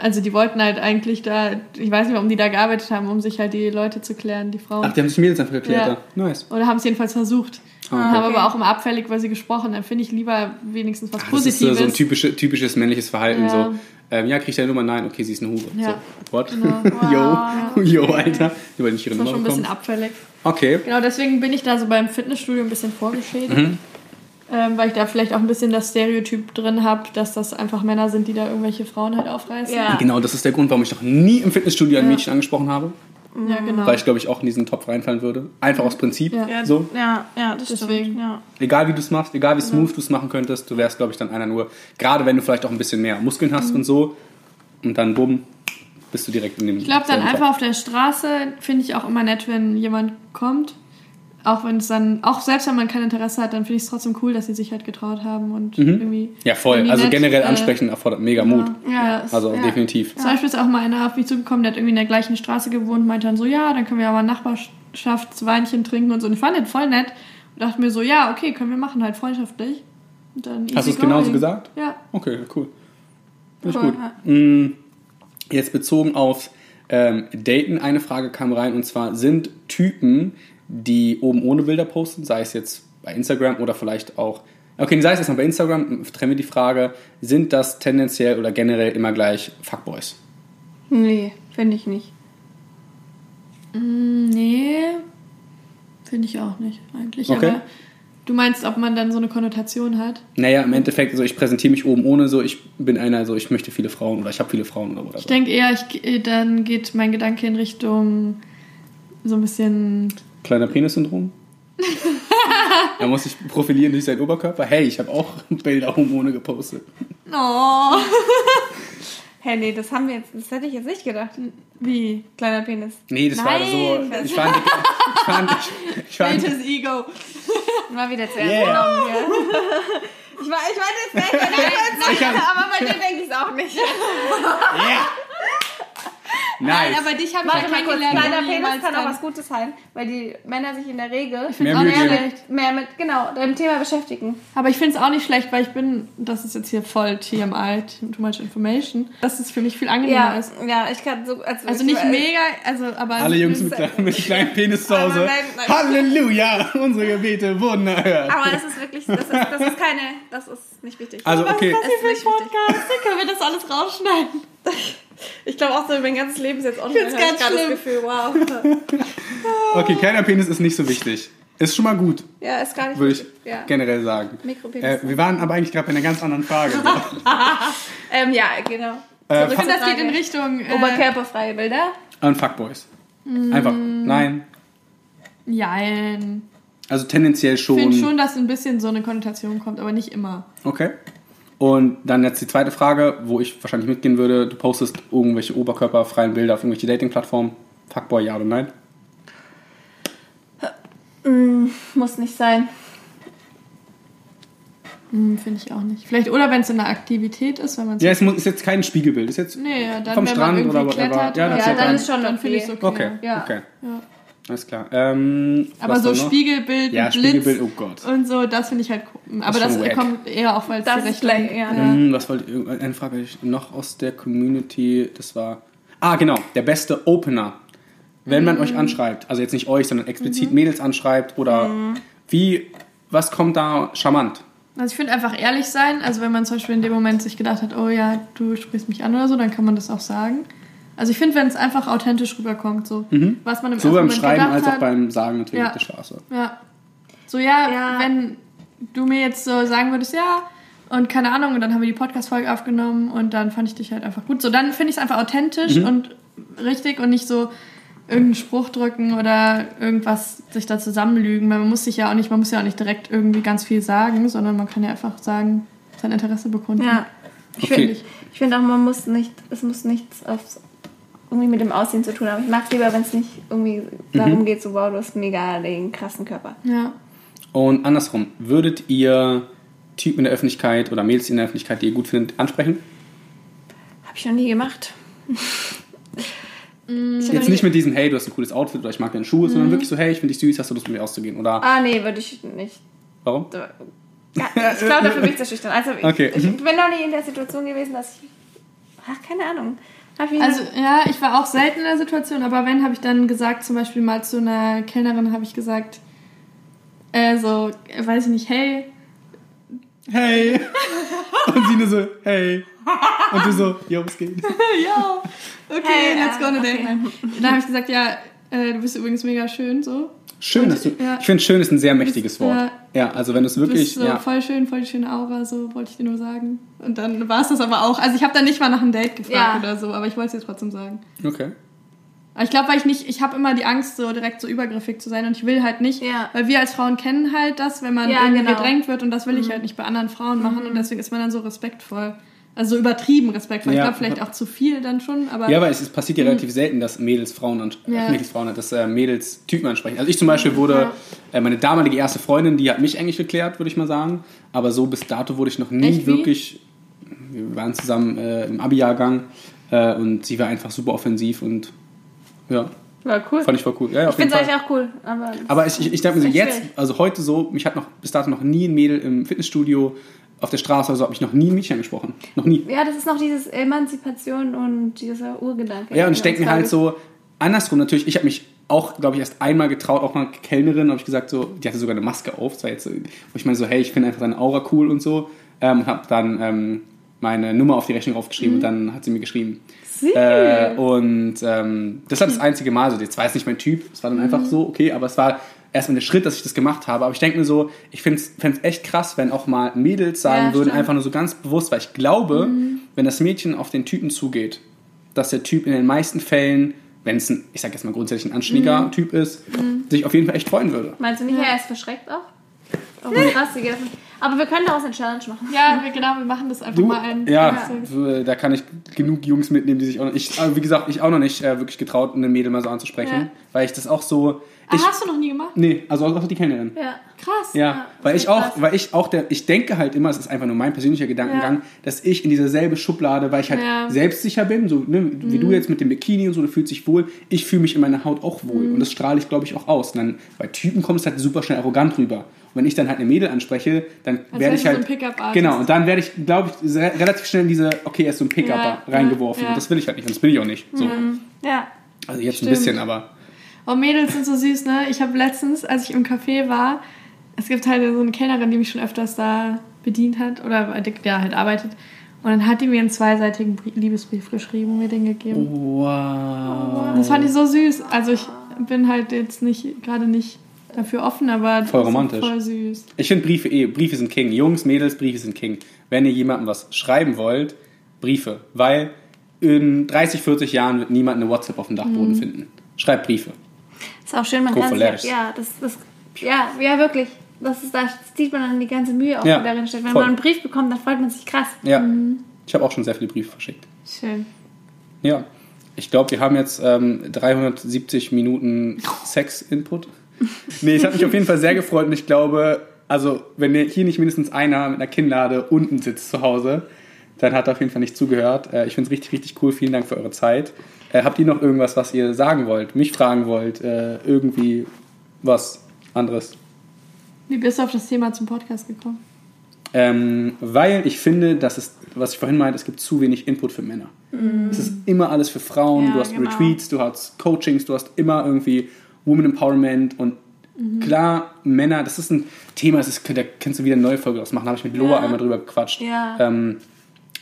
also die wollten halt eigentlich da, ich weiß nicht, warum die da gearbeitet haben, um sich halt die Leute zu klären, die Frauen. Ach, die haben sich Mädels einfach geklärt. Ja. da. Nice. Oder haben es jedenfalls versucht. Ah, okay. Haben aber auch immer abfällig über sie gesprochen. Dann finde ich lieber wenigstens was Ach, das ist Positives. so, ein typische, typisches männliches Verhalten. Ja. So, ähm, ja, krieg ich deine Nummer? Nein, okay, sie ist eine Hure. Ja. So, what? Genau. Yo, yo, Alter. Die wollen nicht ihre das war schon ein bisschen abfällig. Okay. Genau, deswegen bin ich da so beim Fitnessstudio ein bisschen vorgeschädigt. Mhm. Ähm, weil ich da vielleicht auch ein bisschen das Stereotyp drin habe, dass das einfach Männer sind, die da irgendwelche Frauen halt aufreißen. Ja. Genau, das ist der Grund, warum ich noch nie im Fitnessstudio ein Mädchen angesprochen habe. Ja, genau. Weil ich, glaube ich, auch in diesen Topf reinfallen würde. Einfach aus Prinzip. Ja. Ja, So. ja, ja, das Deswegen. stimmt. Ja. Egal wie du es machst, egal wie smooth du es machen könntest, du wärst, glaube ich, dann einer nur. Gerade wenn du vielleicht auch ein bisschen mehr Muskeln Mhm. hast und so. Und dann bumm, bist du direkt in dem. Ich glaube dann einfach auf der Straße finde ich auch immer nett, wenn jemand kommt. Auch wenn es dann, auch selbst wenn man kein Interesse hat, dann finde ich es trotzdem cool, dass sie sich halt getraut haben und irgendwie. Mhm. Ja, voll. irgendwie Also nett, generell äh, ansprechen erfordert mega Mut. Ja, Also ja. definitiv. Zum Beispiel ist auch mal einer auf mich zugekommen, der hat irgendwie in der gleichen Straße gewohnt, meinte dann so, ja, dann können wir aber Nachbarschaftsweinchen trinken und so. Und ich fand den voll nett und dachte mir so, ja, okay, können wir machen, halt freundschaftlich. Hast du es genauso gesagt? Ja. Okay, cool. Finde ich gut. Mm, Jetzt bezogen auf ähm, Daten, eine Frage kam rein und zwar: Sind Typen, die oben ohne Bilder posten, sei es jetzt bei Instagram oder vielleicht auch. Okay, sei es erstmal bei Instagram, trennen wir die Frage: Sind das tendenziell oder generell immer gleich Fuckboys? Nee, finde ich nicht. Mm, Nee, finde ich auch nicht eigentlich. Okay. Aber du meinst, ob man dann so eine Konnotation hat? Naja, im Endeffekt, also ich präsentiere mich oben ohne so, ich bin einer, so ich möchte viele Frauen oder ich habe viele Frauen oder Ich whatever. denke eher, ich, äh, dann geht mein Gedanke in Richtung so ein bisschen. Kleiner Penis-Syndrom? er muss sich profilieren durch seinen Oberkörper. Hey, ich habe auch Bilder oben ohne gepostet. Oh, Hey, nee, das haben wir jetzt, das hätte ich jetzt nicht gedacht. wie? Kleiner Penis. Nee, das war Nein, so. das- Ich fand, ich fand, ich, fand, Latest Ego. Mal wieder zuerst Yeah. genommen hier. Ich, war, ich meinte jetzt nicht, ich Ich hab- aber bei dir denke ich es auch nicht. yeah. Nein, aber dich habe ich ja kennengelernt. kleiner Penis kann auch was Gutes sein, weil die Männer sich in der Regel Mehr geben. schlecht. mehr mit, genau, dem Thema beschäftigen. Aber ich finde es auch nicht schlecht, weil ich bin, das ist jetzt hier voll TMI, too much information, dass es für mich viel angenehmer Ja, ist. ja, ich kann so, also, Also ich, nicht mega, also aber. Alle Jungs mit, kleinen- mit kleinen Penis zu Hause. Aber nein, nein. Halleluja, unsere Gebete wurden erhört. Aber es ist wirklich, das ist, das ist keine, das ist nicht wichtig. Also, okay. Was ist das Es ist hier für ein Podcast? Können wir das alles rausschneiden? Ich glaube auch so, mein ganzes Leben ist jetzt online. ich ganz gerade schlimm. das Gefühl, wow. Okay, kleiner Penis ist nicht so wichtig. Ist schon mal gut, Ja, ist gar nicht würde ich. Ja. generell sagen. Mikropenis. Äh, wir waren aber eigentlich gerade bei einer ganz anderen Frage. Ähm, ja, genau. Äh, zur Das geht in Richtung. Äh, Oberkörperfreie Bilder. Und Fuckboys. Einfach, nein. Jein. Also tendenziell Ich finde schon. schon, dass ein bisschen so eine Konnotation kommt, aber nicht immer. Okay. Und dann jetzt die zweite Frage, wo ich wahrscheinlich mitgehen würde. Du postest irgendwelche oberkörperfreien Bilder auf irgendwelche Dating-Plattformen. Fuckboy, ja oder nein? Muss nicht sein. Hm, finde ich auch nicht. Vielleicht, oder wenn es in einer Aktivität ist, wenn man Ja, es muss, ist jetzt kein Spiegelbild. Ist jetzt Nee, ja, dann vom Strand oder whatever. klettert. Ja, Ja, ist dann dann- ist schon dann finde ich okay. es okay. Okay, Ja. okay. Ja. Alles klar. Ähm, Aber so? Spiegelbild, Ja, Blitz Spiegelbild, oh Gott. und so, das finde ich halt cool. Aber das wack. kommt eher auch, weil es Das ist Rechte gleich, ja. Hm, was wollte ich, eine Frage ich noch aus der Community, das war, ah genau, der beste Opener. Wenn man Mhm. euch anschreibt, also jetzt nicht euch, sondern explizit Mädels anschreibt oder Mhm. wie, was kommt da charmant? Also ich finde einfach ehrlich sein. Also wenn man zum Beispiel in dem Moment sich gedacht hat, oh ja, du sprichst mich an oder so, dann kann man das auch sagen. Also ich finde, wenn es einfach authentisch rüberkommt, so was man im So ersten beim Moment Schreiben als auch beim Sagen natürlich Ja. auf der Straße. Ja. So, ja, Ja. wenn du mir jetzt so sagen würdest, ja, und keine Ahnung, und dann haben wir die Podcast-Folge aufgenommen und dann fand ich dich halt einfach gut. So, dann finde ich es einfach authentisch Mhm. und richtig und nicht so irgendeinen Spruch drücken oder irgendwas sich da zusammenlügen, weil man muss sich ja auch nicht, man muss ja auch nicht direkt irgendwie ganz viel sagen, sondern man kann ja einfach sagen, sein Interesse bekunden. Ja. Ich Okay. finde ich find auch, man muss nicht, es muss nichts aufs, irgendwie mit dem Aussehen zu tun haben. Ich mag es lieber, wenn es nicht irgendwie darum geht, so, wow, du hast mega den krassen Körper. Ja. Und andersrum, würdet ihr Typen in der Öffentlichkeit oder Mädels in der Öffentlichkeit, die ihr gut findet, ansprechen? Habe ich noch nie gemacht. Jetzt nicht mit diesem, hey, du hast ein cooles Outfit oder ich mag deine Schuhe, sondern wirklich so, hey, ich finde dich süß, hast du Lust mit mir auszugehen? Oder Ah, nee, würde ich nicht. warum? Ja, ich glaube, dafür bin ich zu schüchtern. Also, ich, Okay. ich bin noch nie in der Situation gewesen, dass ich. Ach, keine Ahnung. Also ja, ich war auch selten in der Situation, aber wenn, habe ich dann gesagt, zum Beispiel mal zu einer Kellnerin habe ich gesagt, äh, so, weiß ich nicht, hey, Hey! Und sie nur so, hey! Und du so, yo, was geht? ja, okay, Hey, let's go on a äh, date. okay. Nein. Dann habe ich gesagt, ja, äh, du bist übrigens mega schön, so. Schön, dass du. Ja. Ich finde, schön ist ein sehr mächtiges Wort. Ja. Ja, also wenn du es wirklich. so ja. voll schön, voll die schöne Aura, so wollte ich dir nur sagen. Und dann war es das aber auch. Also ich habe dann nicht mal nach einem Date gefragt Ja. oder so, aber ich wollte es dir trotzdem sagen. Okay. Aber ich glaube, weil ich nicht, ich habe immer die Angst, so direkt so übergriffig zu sein und ich will halt nicht, Ja. weil wir als Frauen kennen halt das, wenn man Ja, irgendwie genau. gedrängt wird und das will ich halt nicht bei anderen Frauen machen und deswegen ist man dann so respektvoll. Also übertrieben respektvoll. Ja. Ich glaube vielleicht auch zu viel dann schon, aber. Ja, aber es, es passiert ja relativ selten, dass Mädels Frauen, Ja. äh, Mädels Frauen, dass äh, Mädels Typen ansprechen. Also ich zum Beispiel wurde, äh, meine damalige erste Freundin, die hat mich eigentlich geklärt, würde ich mal sagen. Aber so bis dato wurde ich noch nie Echt, wirklich, wir waren zusammen äh, im Abi-Jahrgang äh, und sie war einfach super offensiv und ja, War cool. fand ich voll cool. Ja, ja, ich finde es eigentlich auch cool. Aber Aber ich, ich, ich denke mir so, ist jetzt, schwierig. also heute so, mich hat noch bis dato noch nie ein Mädel im Fitnessstudio auf der Straße oder so, habe ich noch nie ein Mädchen angesprochen. Noch nie. ja, das ist noch dieses Emanzipation und dieser Urgedanke. Ja, und ich denke mir halt so, andersrum natürlich, ich habe mich auch, glaube ich, erst einmal getraut, auch mal Kellnerin, habe ich gesagt, so, die hatte sogar eine Maske auf, das war jetzt so, wo ich meine so, hey, ich finde einfach deine Aura cool und so, ähm, und habe dann ähm, meine Nummer auf die Rechnung aufgeschrieben und dann hat sie mir geschrieben. Süß. Äh, und ähm, das war das einzige Mal, so, jetzt war es nicht mein Typ, es war dann einfach so, okay, aber es war erstmal der Schritt, dass ich das gemacht habe, aber ich denke mir so, ich finde es echt krass, wenn auch mal Mädels sagen Ja, würden, stimmt. einfach nur so ganz bewusst, weil ich glaube, wenn das Mädchen auf den Typen zugeht, dass der Typ in den meisten Fällen, wenn es ein, ich sag jetzt mal grundsätzlich ein anständiger Typ ist, sich auf jeden Fall echt freuen würde. Meinst du nicht, er ist verschreckt auch? Oh, krass, die Gedanken. Aber wir können daraus eine Challenge machen. Ja, wir, genau, wir machen das einfach Du, mal ein. ja, so, da kann ich genug Jungs mitnehmen, die sich auch noch, ich, aber wie gesagt, ich auch noch nicht äh, wirklich getraut, eine Mädel mal so anzusprechen, Ja. weil ich das auch so, Ah, ich, hast du noch nie gemacht? nee, also auch die Kellnerin. Ja. Krass. Ja, Ja, weil ich auch, krass. weil ich auch der, ich denke halt immer, es ist einfach nur mein persönlicher Gedankengang, Ja. dass ich in dieser Schublade, weil ich halt Ja. selbstsicher bin, so ne, wie Mhm. du jetzt mit dem Bikini und so, du fühlst dich wohl, ich fühle mich in meiner Haut auch wohl Mhm. und das strahle ich, glaube ich, auch aus. Und dann bei Typen kommt es halt super schnell arrogant rüber. Und wenn ich dann halt eine Mädel anspreche, dann werde ich du so halt ein genau und dann werde ich, glaube ich, relativ schnell in diese, okay, er ist so ein Pickup reingeworfen und das will ich halt nicht und das bin ich auch nicht. So. Ja. Also jetzt Stimmt. ein bisschen, aber Oh, Mädels sind so süß, ne? Ich habe letztens, als ich im Café war, es gibt halt so eine Kellnerin, die mich schon öfters da bedient hat oder ja, halt arbeitet. Und dann hat die mir einen zweiseitigen Brie- Liebesbrief geschrieben und mir den gegeben. wow. Das fand ich so süß. Also ich bin halt jetzt nicht gerade nicht dafür offen, aber Voll romantisch. voll süß. Ich finde Briefe eh, Briefe sind King. Jungs, Mädels, Briefe sind King. Wenn ihr jemandem was schreiben wollt, Briefe. Weil in 30, 40 Jahren wird niemand eine WhatsApp auf dem Dachboden finden. Schreibt Briefe. Ist auch schön, man kann sich, ja, das, das, ja, ja, wirklich. Das ist, da sieht man dann die ganze Mühe auch, Ja, die darin steckt. Wenn voll. man einen Brief bekommt, dann freut man sich krass. Ja. Ich habe auch schon sehr viele Briefe verschickt. Schön. Ja. Ich glaube, wir haben jetzt ähm, 370 Minuten Sex-Input. Nee, es hat mich auf jeden Fall sehr gefreut und ich glaube, also wenn hier nicht mindestens einer mit einer Kinnlade unten sitzt zu Hause, dann hat er auf jeden Fall nicht zugehört. Äh, ich finde es richtig, richtig cool. Vielen Dank für eure Zeit. Äh, habt ihr noch irgendwas, was ihr sagen wollt, mich fragen wollt, äh, irgendwie was anderes? Wie bist du auf das Thema zum Podcast gekommen? Ähm, weil ich finde, dass es, was ich vorhin meinte, es gibt zu wenig Input für Männer. Es ist immer alles für Frauen. Ja, du hast genau. Retreats, du hast Coachings, du hast immer irgendwie Woman Empowerment und Mhm. klar, Männer, das ist ein Thema, das ist, da kannst du wieder eine neue Folge ausmachen. Da habe ich mit Loa Ja. einmal drüber gequatscht. Ja. Ähm,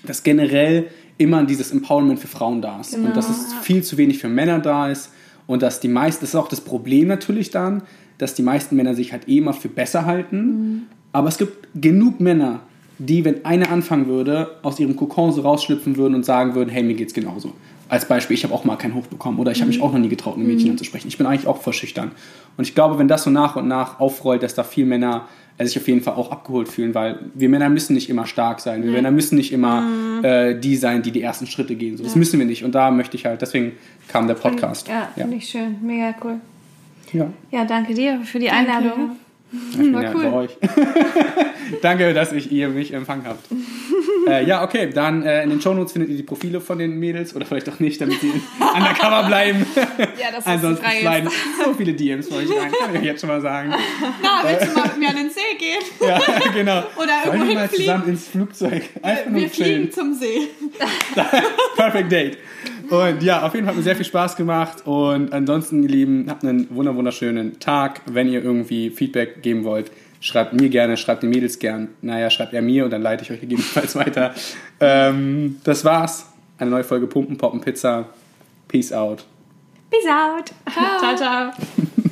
dass generell immer dieses Empowerment für Frauen da ist Genau, und dass es ja. viel zu wenig für Männer da ist und dass die meisten, das ist auch das Problem natürlich dann, dass die meisten Männer sich halt eh immer für besser halten, Mhm. aber es gibt genug Männer, die, wenn einer anfangen würde, aus ihrem Kokon so rausschlüpfen würden und sagen würden, hey, mir geht's genauso. Als Beispiel, ich habe auch mal keinen Hoch bekommen oder ich habe mich auch noch nie getraut, ein Mädchen anzusprechen. Ich bin eigentlich auch voll schüchtern. Und ich glaube, wenn das so nach und nach aufrollt, dass da viel Männer äh, sich auf jeden Fall auch abgeholt fühlen, weil wir Männer müssen nicht immer stark sein. Wir Männer müssen nicht immer äh, die sein, die die ersten Schritte gehen. So, das müssen wir nicht. Und da möchte ich halt, deswegen kam der Podcast. Ja, finde ich schön. Mega cool. ja. Ja, danke dir für die Danke. Ich bin war ja cool. bei euch. Danke, dass ich ihr mich empfangen habt. äh, ja, okay, dann äh, in den Shownotes findet ihr die Profile von den Mädels oder vielleicht auch nicht, damit sie undercover bleiben. Ja, das Ansonsten frei sliden so viele DMs für euch rein, kann ich euch jetzt schon mal sagen. Na, willst du mal mit mir an den See gehen? Ja, genau. Oder Wollen irgendwo wir mal hinfliegen? zusammen ins Flugzeug? Einfach nur Wir chillen. fliegen zum See. Perfect Date. Und ja, auf jeden Fall hat mir sehr viel Spaß gemacht. Und ansonsten, ihr Lieben, habt einen wunder- wunderschönen Tag. Wenn ihr irgendwie Feedback geben wollt, schreibt mir gerne, schreibt den Mädels gern. Naja, schreibt er mir und dann leite ich euch gegebenenfalls weiter. Ähm, das war's. Eine neue Folge Pumpen, Poppen, Pizza. Peace out. Peace out. ciao. ciao.